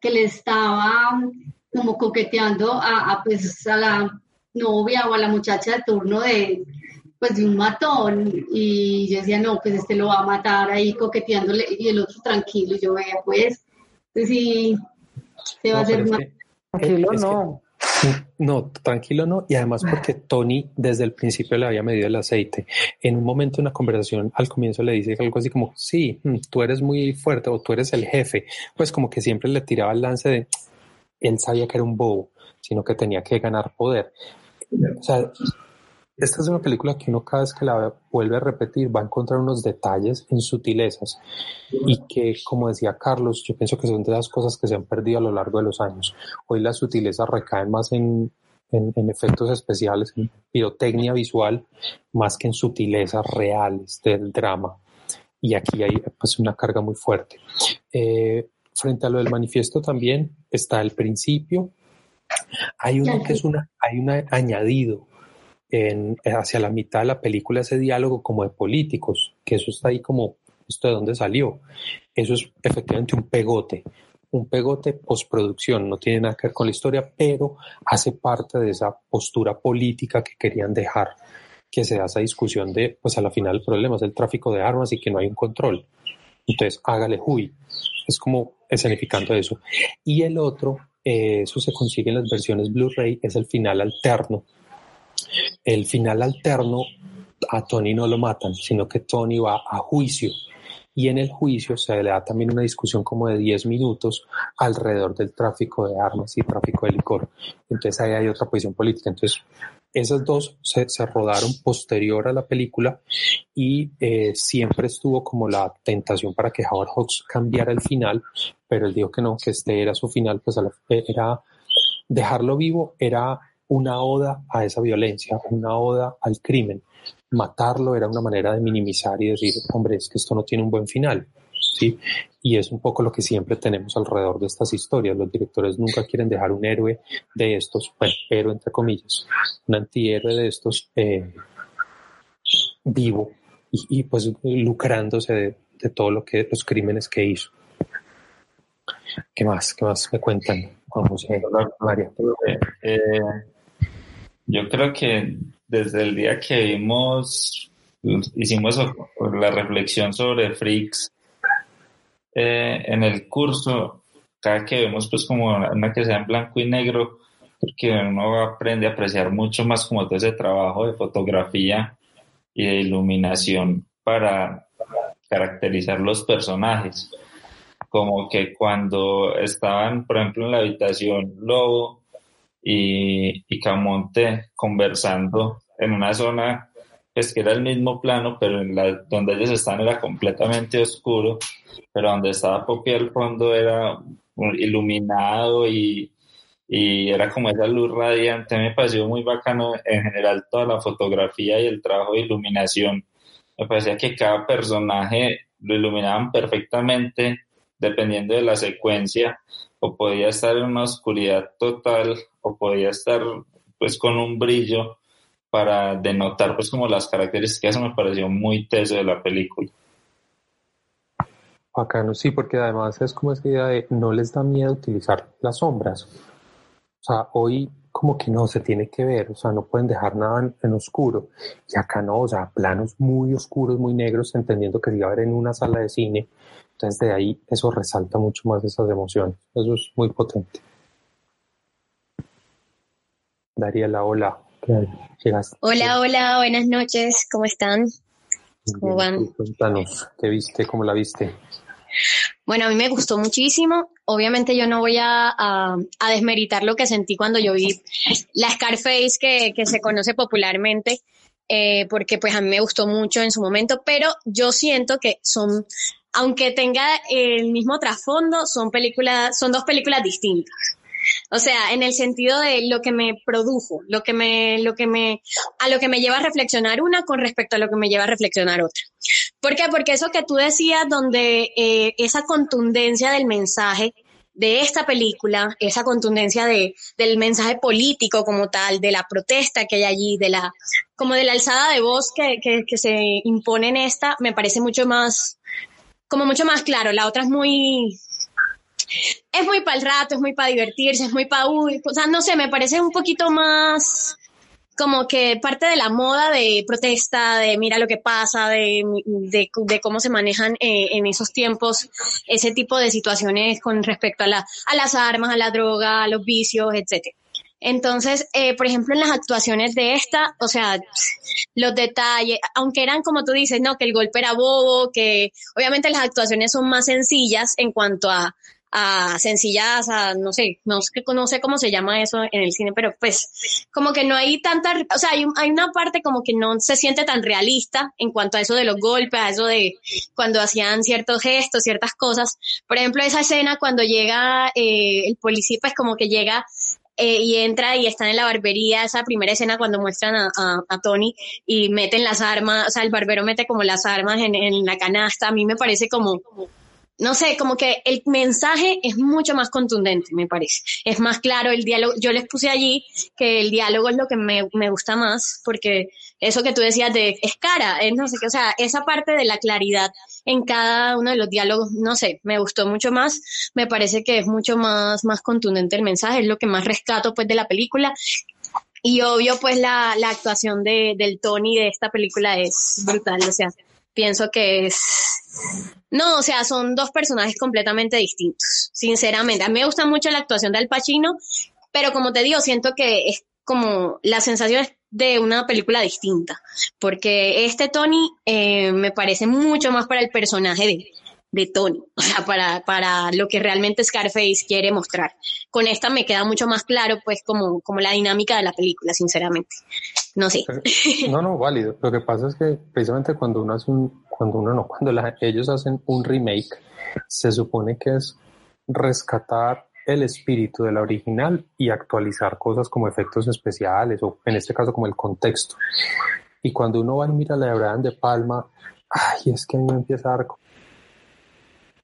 que le estaba como coqueteando a, a, pues a la novia o a la muchacha de turno de pues de un matón. Y yo decía no pues este lo va a matar ahí coqueteándole y el otro tranquilo. Y yo vea pues, pues sí se va a hacer una Tranquilo no. no, tranquilo no. Y además porque Tony desde el principio le había medido el aceite. En un momento, en una conversación, al comienzo le dice algo así como, sí, mm, tú eres muy fuerte o tú eres el jefe. Pues como que siempre le tiraba el lance de, él sabía que era un bobo, sino que tenía que ganar poder. O sea, esta es una película que uno cada vez que la vuelve a repetir va a encontrar unos detalles en sutilezas y que, como decía Carlos, yo pienso que son de las cosas que se han perdido a lo largo de los años. Hoy las sutilezas recaen más en, en, efectos especiales, en pirotecnia visual, más que en sutilezas reales del drama. Y aquí hay pues, una carga muy fuerte. Eh, frente a lo del manifiesto también está el principio. Hay uno que es una, hay un añadido hacia la mitad de la película ese diálogo como de políticos, que eso está ahí como, ¿esto de dónde salió? Eso es efectivamente un pegote, un pegote postproducción, no tiene nada que ver con la historia, pero hace parte de esa postura política que querían dejar, que se da esa discusión de, pues a la final el problema es el tráfico de armas y que no hay un control. Entonces, hágale huy. Es como escenificando eso. Y el otro, eh, eso se consigue en las versiones Blu-ray, es el final alterno, el final alterno, a Tony no lo matan, sino que Tony va a juicio. Y en el juicio se le da también una discusión como de 10 minutos alrededor del tráfico de armas y tráfico de licor. Entonces ahí hay otra posición política. Entonces esas dos se, rodaron posterior a la película y eh, siempre estuvo como la tentación para que Howard Hawks cambiara el final, pero él dijo que no, que este era su final, pues era dejarlo vivo, era una oda a esa violencia, una oda al crimen. Matarlo era una manera de minimizar y decir, hombre, es que esto no tiene un buen final. ¿sí? Y es un poco lo que siempre tenemos alrededor de estas historias. Los directores nunca quieren dejar un héroe de estos, bueno, pero entre comillas, un antihéroe de estos eh, vivo y, pues lucrándose de, de, todo lo que los crímenes que hizo. ¿Qué más? ¿Qué más me cuentan? Vamos, eh, María. Eh, yo creo que desde el día que vimos, hicimos la reflexión sobre Freaks eh, en el curso, cada que vemos pues como una que sea en blanco y negro, porque uno aprende a apreciar mucho más como todo ese trabajo de fotografía y de iluminación para caracterizar los personajes. Como que cuando estaban, por ejemplo, en la habitación Lobo, y, Camonte conversando en una zona pues que era el mismo plano, pero donde ellos están era completamente oscuro, pero donde estaba Poppy al fondo era iluminado y, y era como esa luz radiante. Me pareció muy bacano en general toda la fotografía y el trabajo de iluminación. Me parecía que cada personaje lo iluminaban perfectamente dependiendo de la secuencia o podía estar en una oscuridad total o podía estar pues con un brillo para denotar pues como las características, me pareció muy teso de la película. Bacano, sí, porque además es como esa idea de no les da miedo utilizar las sombras. O sea, hoy como que no se tiene que ver, o sea, no pueden dejar nada en, en, oscuro. Y acá no, o sea, planos muy oscuros, muy negros, entendiendo que se iba a ver en una sala de cine entonces de ahí eso resalta mucho más esas emociones. Eso es muy potente. Dariela, hola. Hola, hola, buenas noches. ¿Cómo están? ¿Cómo van? Cuéntanos, ¿qué viste? ¿Cómo la viste? Bueno, a mí me gustó muchísimo. Obviamente yo no voy a, a, desmeritar lo que sentí cuando yo vi la Scarface que, que se conoce popularmente, eh, porque pues a mí me gustó mucho en su momento, pero yo siento que son, aunque tenga el mismo trasfondo, son películas, son dos películas distintas. O sea, en el sentido de lo que me produjo, lo que me, lo que me, a lo que me lleva a reflexionar una con respecto a lo que me lleva a reflexionar otra. ¿Por qué? Porque eso que tú decías, donde eh, esa contundencia del mensaje de esta película, esa contundencia de, del mensaje político como tal, de la protesta que hay allí, de la, como de la alzada de voz que se impone en esta, me parece mucho más, como mucho más claro. La otra es muy, es muy para el rato, es muy para divertirse, es muy para, uy, o sea, no sé, me parece un poquito más como que parte de la moda de protesta, de mira lo que pasa, de, de, de cómo se manejan eh, en esos tiempos ese tipo de situaciones con respecto a, a las armas, a la droga, a los vicios, etcétera. Entonces, eh, por ejemplo, en las actuaciones de esta, o sea, los detalles, aunque eran como tú dices, no, que el golpe era bobo, que obviamente las actuaciones son más sencillas en cuanto a, a sencillas, a no sé, no sé, no sé cómo se llama eso en el cine, pero pues como que no hay tanta, o sea, hay, hay una parte como que no se siente tan realista en cuanto a eso de los golpes, a eso de cuando hacían ciertos gestos, ciertas cosas. Por ejemplo, esa escena cuando llega eh, el policía, pues como que llega eh, y entra y están en la barbería, esa primera escena cuando muestran a, a, Tony y meten las armas, o sea, el barbero mete como las armas en, en la canasta, a mí me parece como, no sé, como que el mensaje es mucho más contundente, me parece. Es más claro el diálogo. Yo les puse allí que el diálogo es lo que me, me gusta más, porque eso que tú decías de es cara, es qué, o sea, esa parte de la claridad en cada uno de los diálogos, no sé, me gustó mucho más. Me parece que es mucho más, más contundente el mensaje, es lo que más rescato pues de la película. Y obvio, pues la, la actuación de, del Tony de esta película es brutal, o sea, pienso que es... No, o sea, son dos personajes completamente distintos, sinceramente. A mí me gusta mucho la actuación de Al Pacino, pero como te digo, siento que es como la sensación de una película distinta, porque este Tony eh, me parece mucho más para el personaje de, de Tony, o sea, para, para lo que realmente Scarface quiere mostrar. Con esta me queda mucho más claro, pues, como, como la dinámica de la película, sinceramente. No sé. No, no, válido. Lo que pasa es que precisamente cuando uno hace un, cuando uno no, cuando ellos hacen un remake, se supone que es rescatar el espíritu de la original y actualizar cosas como efectos especiales o en este caso como el contexto. Y cuando uno va y mira la de Brian De Palma, ay, es que a mí me empieza a dar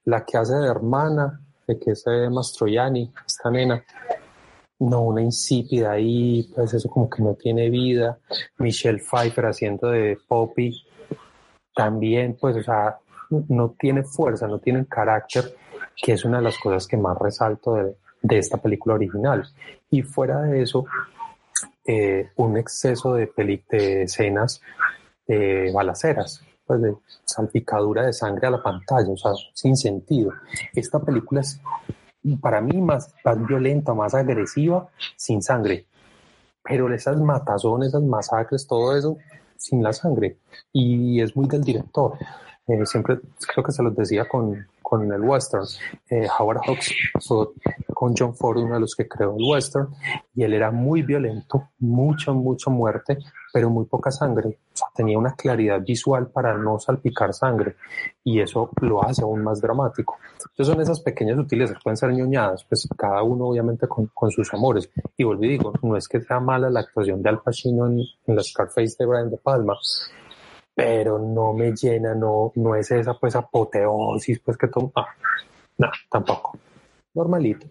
la que hace de hermana, de que es Mastroianni, esta nena, no, una insípida ahí, pues eso como que no tiene vida. Michelle Pfeiffer haciendo de Poppy, también, pues, o sea, no tiene fuerza, no tiene carácter, que es una de las cosas que más resalto de, de esta película original. Y fuera de eso, eh, un exceso de, de escenas de balaceras pues de salpicadura de sangre a la pantalla, o sea, sin sentido. Esta película es para mí más, más violenta, más agresiva, sin sangre. Pero esas matazones, esas masacres, todo eso sin la sangre. Y es muy del director. Eh, siempre creo que se los decía con, con el western. Eh, Howard Hawks con John Ford, uno de los que creó el western, y él era muy violento, mucha, mucha muerte, pero muy poca sangre. O sea, tenía una claridad visual para no salpicar sangre, y eso lo hace aún más dramático. Entonces son esas pequeñas sutilezas, pueden ser ñoñadas, pues cada uno obviamente con, con sus amores. Y vuelvo y digo, no es que sea mala la actuación de Al Pacino en, en la Scarface de Brian De Palma, pero no me llena, no, no es esa pues apoteosis pues que toma. Ah, no, tampoco. Normalito,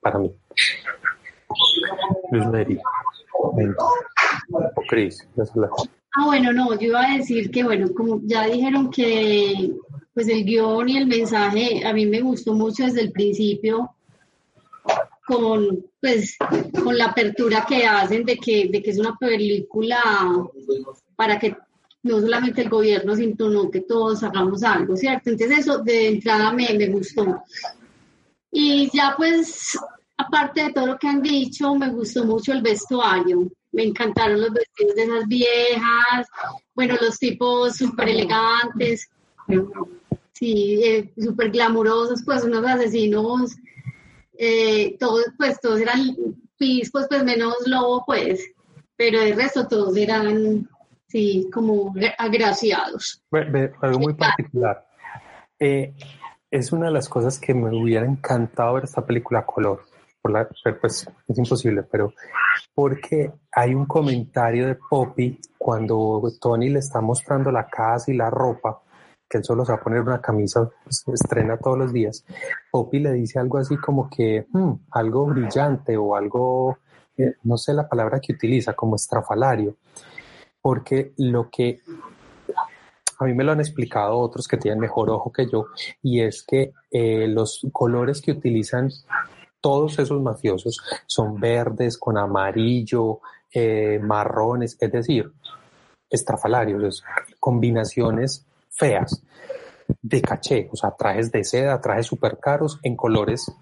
para mí. Luis Ah, bueno, no, yo iba a decir que, bueno, como ya dijeron que pues el guion y el mensaje a mí me gustó mucho desde el principio con pues con la apertura que hacen de que, de que es una película para que no solamente el gobierno, sino que todos hagamos algo, ¿cierto? Entonces eso de entrada me, me gustó. Y ya pues, aparte de todo lo que han dicho, me gustó mucho el vestuario. Me encantaron los vestidos de esas viejas, bueno, los tipos súper elegantes, sí, eh, súper glamurosos, pues unos asesinos, eh, todos, pues todos eran pispos, pues menos lobo, pues, pero el resto todos eran sí, como agraciados. algo muy particular. Eh, es una de las cosas que me hubiera encantado ver esta película a color. Por la, pues es imposible, pero porque hay un comentario de Poppy cuando Tony le está mostrando la casa y la ropa, que él solo se va a poner una camisa, pues, estrena todos los días. Poppy le dice algo así como que hmm, algo brillante o algo, eh, no sé la palabra que utiliza, como estrafalario, porque lo que a mí me lo han explicado otros que tienen mejor ojo que yo, y es que eh, los colores que utilizan todos esos mafiosos son verdes con amarillo, eh, marrones, es decir, estrafalarios, combinaciones feas de caché, o sea, trajes de seda, trajes súper caros en colores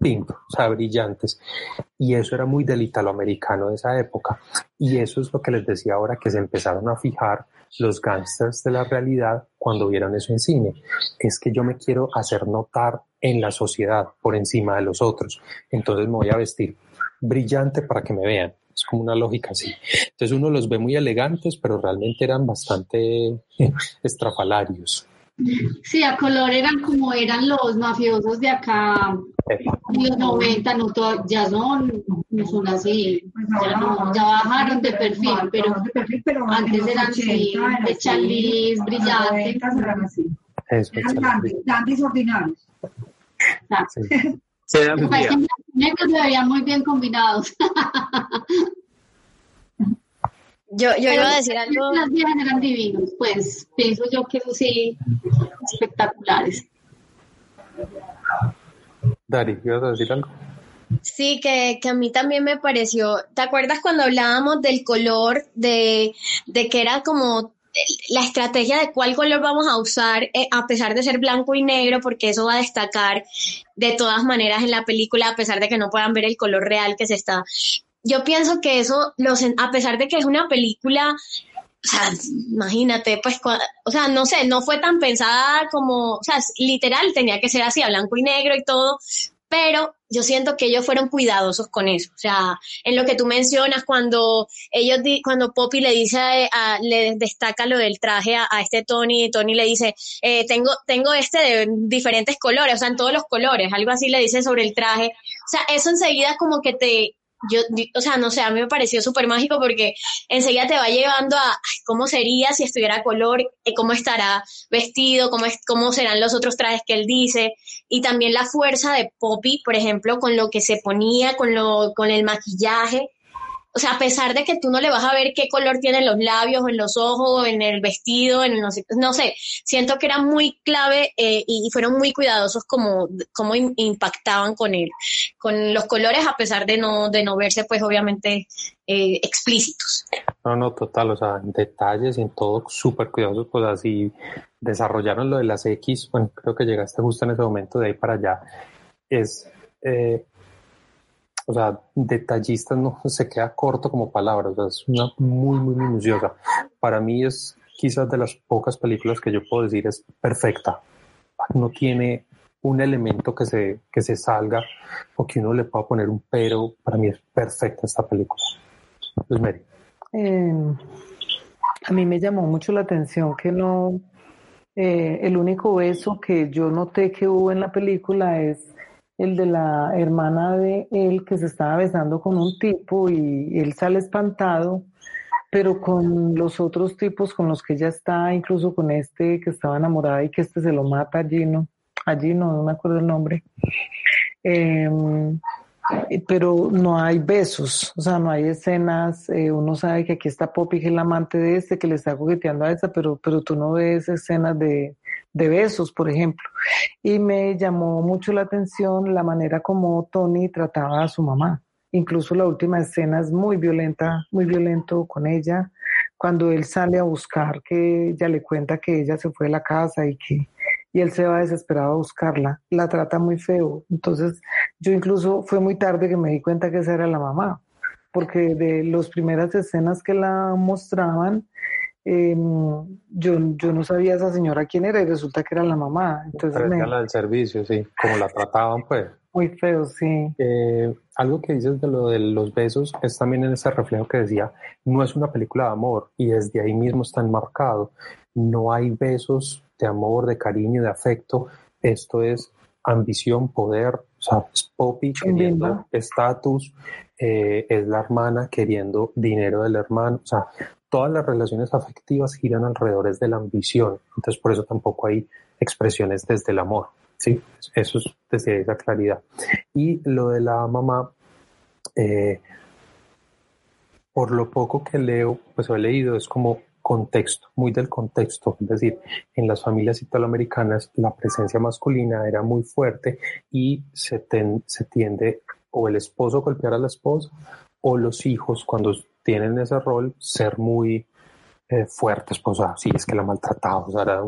pink, o sea, brillantes. Y eso era muy del italoamericano de esa época. Y eso es lo que les decía ahora, que se empezaron a fijar los gángsters de la realidad cuando vieron eso en cine. Es que yo me quiero hacer notar en la sociedad por encima de los otros. Entonces me voy a vestir brillante para que me vean. Es como una lógica así. Entonces uno los ve muy elegantes, pero realmente eran bastante estrafalarios. Sí, a color eran como eran los mafiosos de acá, en los 90, no ya son, no son así, ya, ya bajaron de perfil, pero, antes eran así, de Charlize, brillantes. Eran así. Eso, eran dandies ordinarios. Sí. Se veían muy bien combinados. Yo, yo iba a decir algo. Las viejas eran divinos, pues pienso yo que sí, espectaculares. Dari, ¿ibas a decir algo? Sí, que, que, a mí también me pareció. ¿Te acuerdas cuando hablábamos del color, de, de que era como la estrategia de cuál color vamos a usar, eh, a pesar de ser blanco y negro, porque eso va a destacar de todas maneras en la película, a pesar de que no puedan ver el color real que se está yo pienso que eso, los, a pesar de que es una película, o sea, imagínate, pues, o sea, no sé, no fue tan pensada como, o sea, literal tenía que ser así, a blanco y negro y todo, pero yo siento que ellos fueron cuidadosos con eso. O sea, en lo que tú mencionas, cuando ellos, cuando Poppy le dice, a, le destaca lo del traje a, este Tony, y Tony le dice, eh, tengo, tengo este de diferentes colores, o sea, en todos los colores, algo así le dice sobre el traje. O sea, eso enseguida como que te, yo, o sea, no sé, a mí me pareció súper mágico porque enseguida te va llevando a cómo sería si estuviera color, eh, cómo estará vestido, cómo, es, cómo serán los otros trajes que él dice, y también la fuerza de Poppy, por ejemplo, con lo que se ponía, con, lo, con el maquillaje, o sea, a pesar de que tú no le vas a ver qué color tienen los labios, en los ojos, en el vestido, en no sé, no sé siento que era muy clave eh, y fueron muy cuidadosos como, como impactaban con él, con los colores, a pesar de no, de no verse, pues obviamente eh, explícitos. No, no, total, o sea, en detalles y en todo súper cuidadosos, pues así desarrollaron lo de las X, bueno, creo que llegaste justo en ese momento de ahí para allá, es... Eh, o sea, detallista no se queda corto como palabra, o sea, es una muy, muy minuciosa. Para mí es quizás de las pocas películas que yo puedo decir es perfecta. No tiene un elemento que se, que se salga o que uno le pueda poner un pero. Para mí es perfecta esta película. Pues Mary. Em, a mí me llamó mucho la atención que no, eh, el único beso que yo noté que hubo en la película es el de la hermana de él que se estaba besando con un tipo y él sale espantado, pero con los otros tipos con los que ella está, incluso con este que estaba enamorada y que este se lo mata allí, ¿no? Allí no, no me acuerdo el nombre. Em, pero no hay besos, o sea, no hay escenas, eh, uno sabe que aquí está Poppy, que es el amante de este, que le está jugueteando a esa, pero, pero tú no ves escenas de, de besos, por ejemplo. Y me llamó mucho la atención la manera como Tony trataba a su mamá. Incluso la última escena es muy violenta, muy violento con ella, cuando él sale a buscar, que ella le cuenta que ella se fue de la casa y que y él se va desesperado a buscarla, la trata muy feo. Entonces, yo incluso fue muy tarde que me di cuenta que esa era la mamá, porque de las primeras escenas que la mostraban, eh, yo, yo no sabía esa señora quién era y resulta que era la mamá. Entonces la del servicio, sí, como la trataban, pues. Muy feo, sí. Eh, algo que dices de lo de los besos es también en ese reflejo que decía, no es una película de amor y desde ahí mismo está enmarcado. No hay besos de amor, de cariño, de afecto. Esto es ambición, poder, o sea, es Poppy queriendo estatus, eh, es la hermana queriendo dinero del hermano, o sea, todas las relaciones afectivas giran alrededor de la ambición, entonces por eso tampoco hay expresiones desde el amor, ¿sí? Eso es desde esa claridad. Y lo de la mamá, eh, por lo poco que leo, pues he leído, es como contexto, muy del contexto, es decir, en las familias italoamericanas la presencia masculina era muy fuerte y se, se tiende o el esposo golpear a la esposa o los hijos cuando tienen ese rol ser muy eh, fuertes, pues sí, es que la maltrataba, o sea, era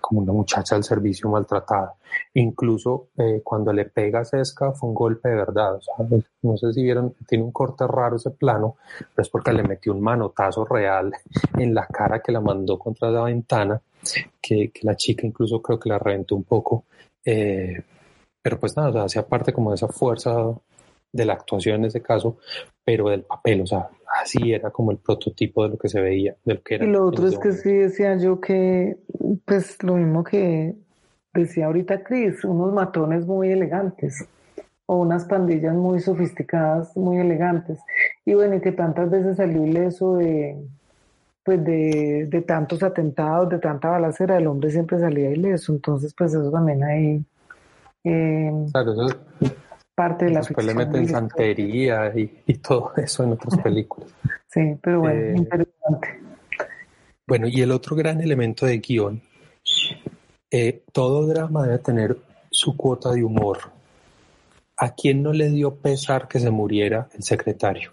como una muchacha del servicio maltratada. Incluso eh, cuando le pega a Sesca fue un golpe de verdad, o sea, no sé si vieron, tiene un corte raro ese plano, pero es porque le metió un manotazo real en la cara que la mandó contra la ventana, que, que la chica incluso creo que la reventó un poco. Eh, pero pues nada, o sea, hacía parte como de esa fuerza de la actuación en ese caso, pero del papel, o sea, así era como el prototipo de lo que se veía, de lo que era. Y lo otro es que sí decía yo que, pues lo mismo que decía ahorita Chris, unos matones muy elegantes o unas pandillas muy sofisticadas, muy elegantes. Y bueno, y que tantas veces salió ileso de, pues de, de tantos atentados, de tanta balacera, el hombre siempre salía ileso, entonces pues eso también ahí eh, claro, eso parte de la Después le meten santería y, y, todo eso en otras películas. Sí, pero bueno, eh, interesante. Bueno, y el otro gran elemento de guion, eh, todo drama debe tener su cuota de humor. ¿A quién no le dio pesar que se muriera el secretario?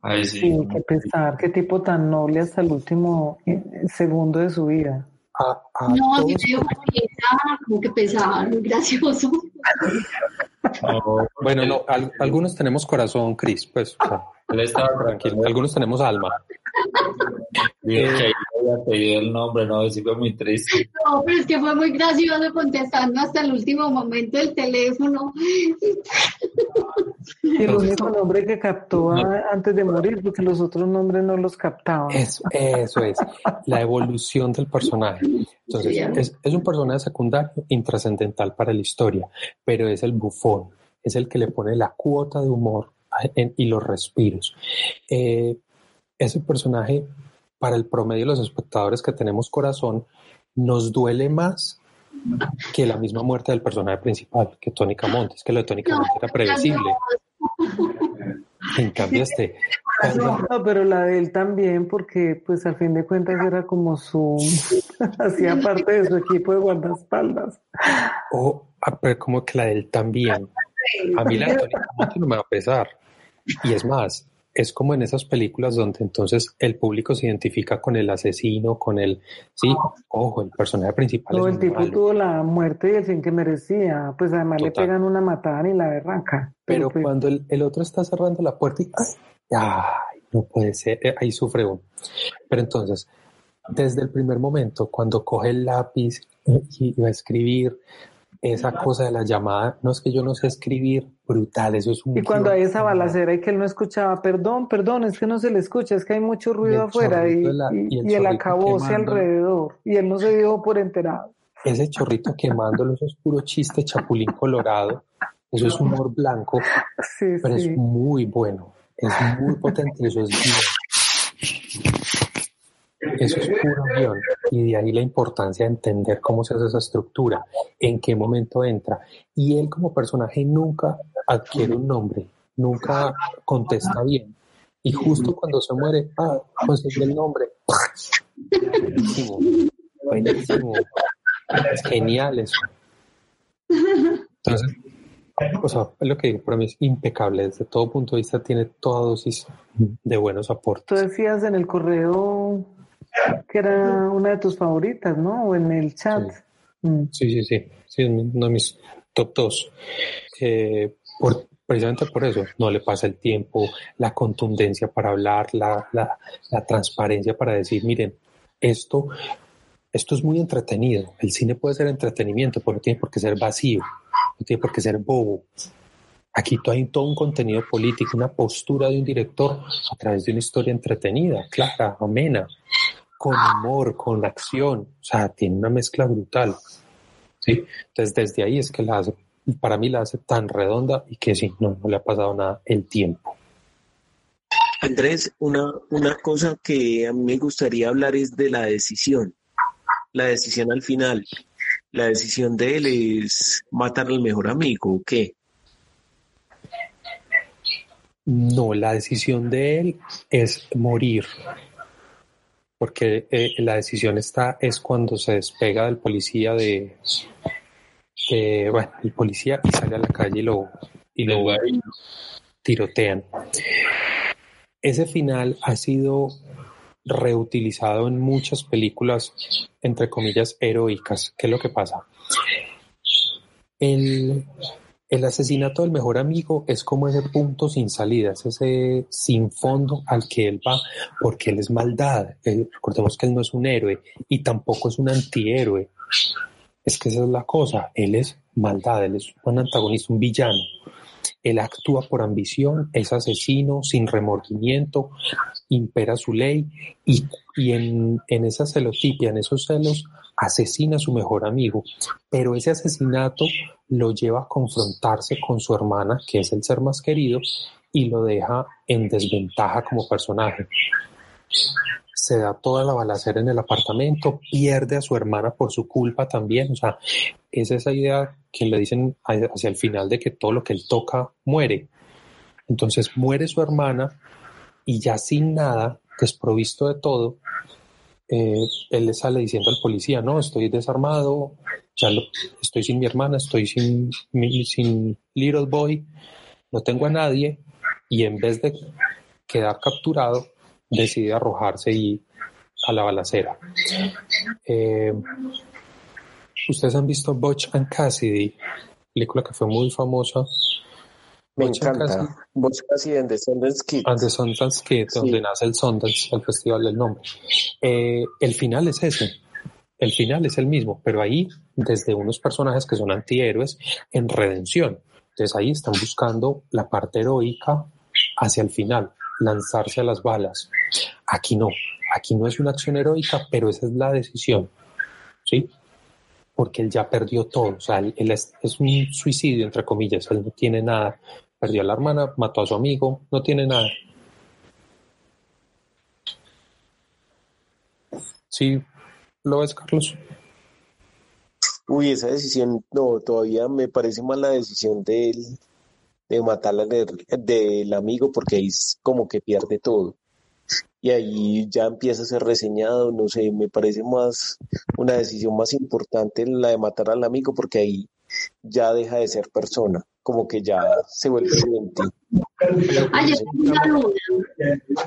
Ay, sí. sí, qué pesar, qué tipo tan noble hasta el último eh, segundo de su vida. A, a no, todos... yo como que pensaba, muy gracioso. bueno, no, al, algunos tenemos corazón, Cris, pues, él estaba tranquilo. Algunos tenemos alma. Digo que ahí pedido el nombre, no, sí fue muy triste. No, pero es que fue muy gracioso contestando hasta el último momento el teléfono. el único nombre que captó antes de morir, porque los otros nombres no los captaban. Eso, eso es, la evolución del personaje. Entonces, es, es un personaje secundario intrascendental para la historia, pero es el bufón, es el que le pone la cuota de humor y los respiros. Eh, ese personaje, para el promedio de los espectadores que tenemos corazón, nos duele más que la misma muerte del personaje principal, que Tónica Montes, que lo de Tónica Montes era previsible. En cambio, este. No, pero la de él también, porque pues al fin de cuentas era como su. hacía parte de su equipo de guardaespaldas. O, ah, pero como que la de él también. A mí la de Tónica Montes no me va a pesar. Y es más, es como en esas películas donde entonces el público se identifica con el asesino, con el, sí, ojo, el personaje principal. No, el tipo tuvo la muerte y el fin que merecía, pues además le pegan una matada y la berraca. Pero, pues cuando el, otro está cerrando la puerta y, ay, no puede ser, eh, ahí sufre uno. Pero entonces, desde el primer momento, cuando coge el lápiz y va a escribir, esa cosa de la llamada, no es que yo no sé escribir, brutal, eso es un... Y cuando hay esa balacera y que él no escuchaba, perdón, perdón, es que no se le escucha, es que hay mucho ruido afuera y, y, el, acabose alrededor y él no se dio por enterado. Ese chorrito quemándolo, eso es puro chiste chapulín colorado, eso es humor blanco, pero es muy bueno, es muy potente, eso es bien. Eso es puro guion y de ahí la importancia de entender cómo se hace esa estructura, en qué momento entra. Y él como personaje nunca adquiere un nombre, nunca contesta bien. Y justo cuando se muere, ah, consigue el nombre. Buenísimo, buenísimo. Genial eso. Entonces, o sea, lo que digo, para mí es impecable. Desde todo punto de vista tiene toda dosis de buenos aportes. Tú decías en el correo que era una de tus favoritas, ¿no? O en el chat. Mm. Sí, sí, sí, sí, es uno de mis top dos. por, precisamente por eso, no le pasa el tiempo, la contundencia para hablar, la, la, la transparencia para decir, miren, esto, esto es muy entretenido. El cine puede ser entretenimiento, pero no tiene por qué ser vacío, no tiene por qué ser bobo. Aquí hay todo un contenido político, una postura de un director a través de una historia entretenida, clara, amena, con humor, con acción. O sea, tiene una mezcla brutal. ¿sí? Entonces, desde ahí es que la hace, para mí la hace tan redonda y que sí, no, no le ha pasado nada el tiempo. Andrés, una, una cosa que a mí me gustaría hablar es de la decisión. La decisión al final. La decisión de él es matar al mejor amigo, ¿o qué? No, la decisión de él es morir. Porque eh, la decisión está es cuando se despega del policía de, de bueno, el policía y sale a la calle y lo, y lo tirotean. Ese final ha sido reutilizado en muchas películas, entre comillas, heroicas. ¿Qué es lo que pasa? El, el asesinato del mejor amigo es como ese punto sin salida, es ese sin fondo al que él va, porque él es maldad. Recordemos que él no es un héroe y tampoco es un antihéroe. Es que esa es la cosa, él es maldad, él es un antagonista, un villano. Él actúa por ambición, es asesino, sin remordimiento, impera su ley y, y en, en esa celotipia, en esos celos, asesina a su mejor amigo. Pero ese asesinato lo lleva a confrontarse con su hermana, que es el ser más querido, y lo deja en desventaja como personaje. Se da toda la balacera en el apartamento, pierde a su hermana por su culpa también. O sea, es esa idea que le dicen hacia el final de que todo lo que él toca muere. Entonces muere su hermana y ya sin nada, desprovisto de todo, eh, él le sale diciendo al policía, no, estoy desarmado, estoy sin mi hermana, estoy sin, sin Little Boy, no tengo a nadie, y en vez de quedar capturado, decide arrojarse y a la balacera. Eh, Ustedes han visto Butch and Cassidy, película que fue muy famosa. Me encanta. Butch Cassidy and the Sundance Kid. And the Sundance Kid, donde nace el Sundance, el festival del nombre. Eh, el final es ese. El final es el mismo, pero ahí desde unos personajes que son antihéroes en redención. Entonces ahí están buscando la parte heroica hacia el final, lanzarse a las balas. Aquí no, aquí no es una acción heroica, pero esa es la decisión. ¿Sí? porque él ya perdió todo, o sea, él, es, un suicidio, entre comillas, él no tiene nada, perdió a la hermana, mató a su amigo, no tiene nada. ¿Sí lo ves, Carlos? Uy, esa decisión, no, todavía me parece más la decisión de él, de matar al del amigo, porque ahí es como que pierde todo y ahí ya empieza a ser reseñado, no sé, me parece más una decisión más importante la de matar al amigo porque ahí ya deja de ser persona, como que ya se vuelve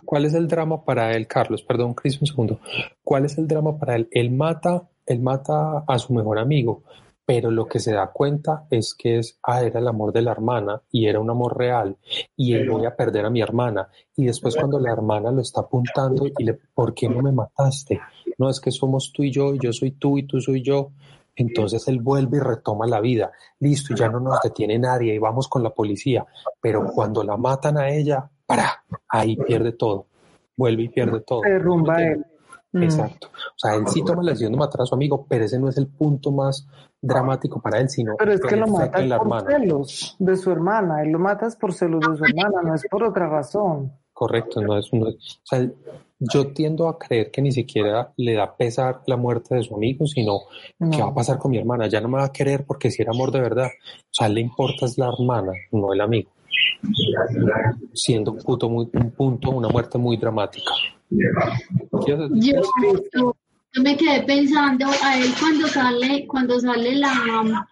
¿Cuál es el drama para él, Carlos? Perdón, Cris, un segundo. ¿Cuál es el drama para él? Él mata, él mata a su mejor amigo, pero lo que se da cuenta es que es, ah, era el amor de la hermana y era un amor real y él voy a perder a mi hermana. Y después cuando la hermana lo está apuntando y le, ¿por qué no me mataste? No, es que somos tú y yo, y yo soy tú y tú soy yo. Entonces él vuelve y retoma la vida. Listo, ya no nos detiene nadie y vamos con la policía. Pero cuando la matan a ella, para, ahí pierde todo. Vuelve y pierde todo. Derrumba él. Mm. Exacto. O sea, él sí toma la decisión de matar a su amigo, pero ese no es el punto más dramático para él, sino pero es que lo mata por celos de su hermana, él lo matas por celos de su hermana, no es por otra razón. Correcto, no es, o sea, yo tiendo a creer que ni siquiera le da pesar la muerte de su amigo, sino qué va a pasar con mi hermana, ya no me va a querer porque si era amor de verdad, o sea, le importa es la hermana, no el amigo. Siendo un punto, muy, un punto una muerte muy dramática. Yo, yo me quedé pensando a él cuando sale, cuando sale la,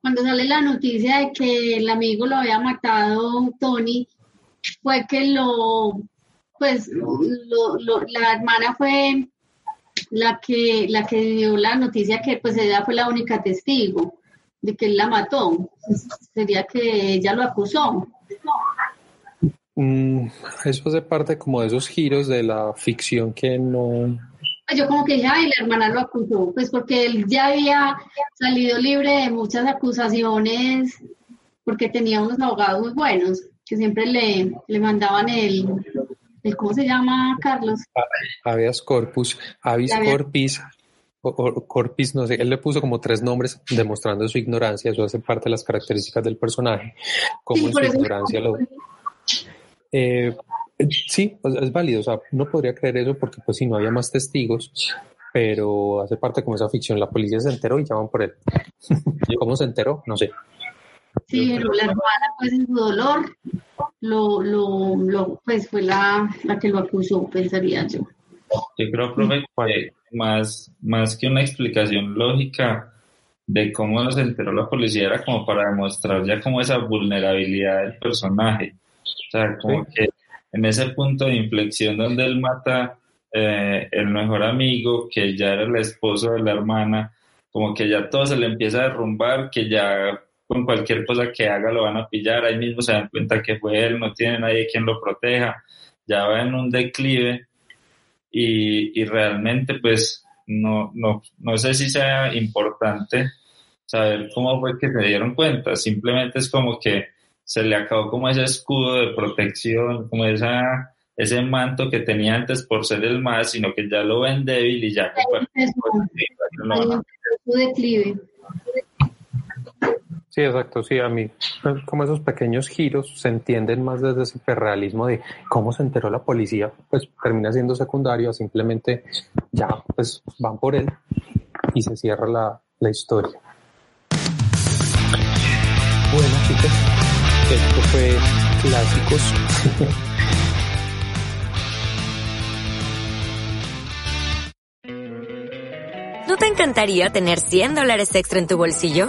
cuando sale la noticia de que el amigo lo había matado Tony, fue que lo, pues, la hermana fue la que, la que dio la noticia que pues ella fue la única testigo de que él la mató. Sería que ella lo acusó. Mm, eso hace parte como de esos giros de la ficción que no, yo como que dije, ay, la hermana lo acusó, pues porque él ya había salido libre de muchas acusaciones porque tenía unos abogados muy buenos que siempre le, le mandaban el, el, ¿cómo se llama, Carlos? Habeas corpus, avis corpus, corpus, no sé, él le puso como tres nombres demostrando su ignorancia, eso hace parte de las características del personaje, como en su ignorancia lo... Eh, sí, es válido, o sea, no podría creer eso porque pues si no había más testigos, pero hace parte como esa ficción, la policía se enteró y llaman por él. ¿Cómo se enteró? No sé. Sí, pero la hermana pues en su dolor lo, lo, lo pues fue la, la que lo acusó, pensaría yo. Yo creo, profe, que más, más que una explicación lógica de cómo se enteró la policía era como para demostrar ya como esa vulnerabilidad del personaje. O sea, como que en ese punto de inflexión donde él mata eh, el mejor amigo, que ya era el esposo de la hermana, como que ya todo se le empieza a derrumbar, que ya con cualquier cosa que haga lo van a pillar, ahí mismo se dan cuenta que fue él, no tiene nadie quien lo proteja, ya va en un declive y, y realmente pues no, no, no sé si sea importante saber cómo fue que se dieron cuenta, simplemente es como que se le acabó como ese escudo de protección, como esa, ese manto que tenía antes por ser el más, sino que ya lo ven débil y ya... declive. Sí, exacto, sí, a mí como esos pequeños giros se entienden más desde ese perrealismo de cómo se enteró la policía, pues termina siendo secundario, simplemente ya pues van por él y se cierra la, la historia. Bueno, chicos, esto fue Clásicos. ¿No te encantaría tener 100 dólares extra en tu bolsillo?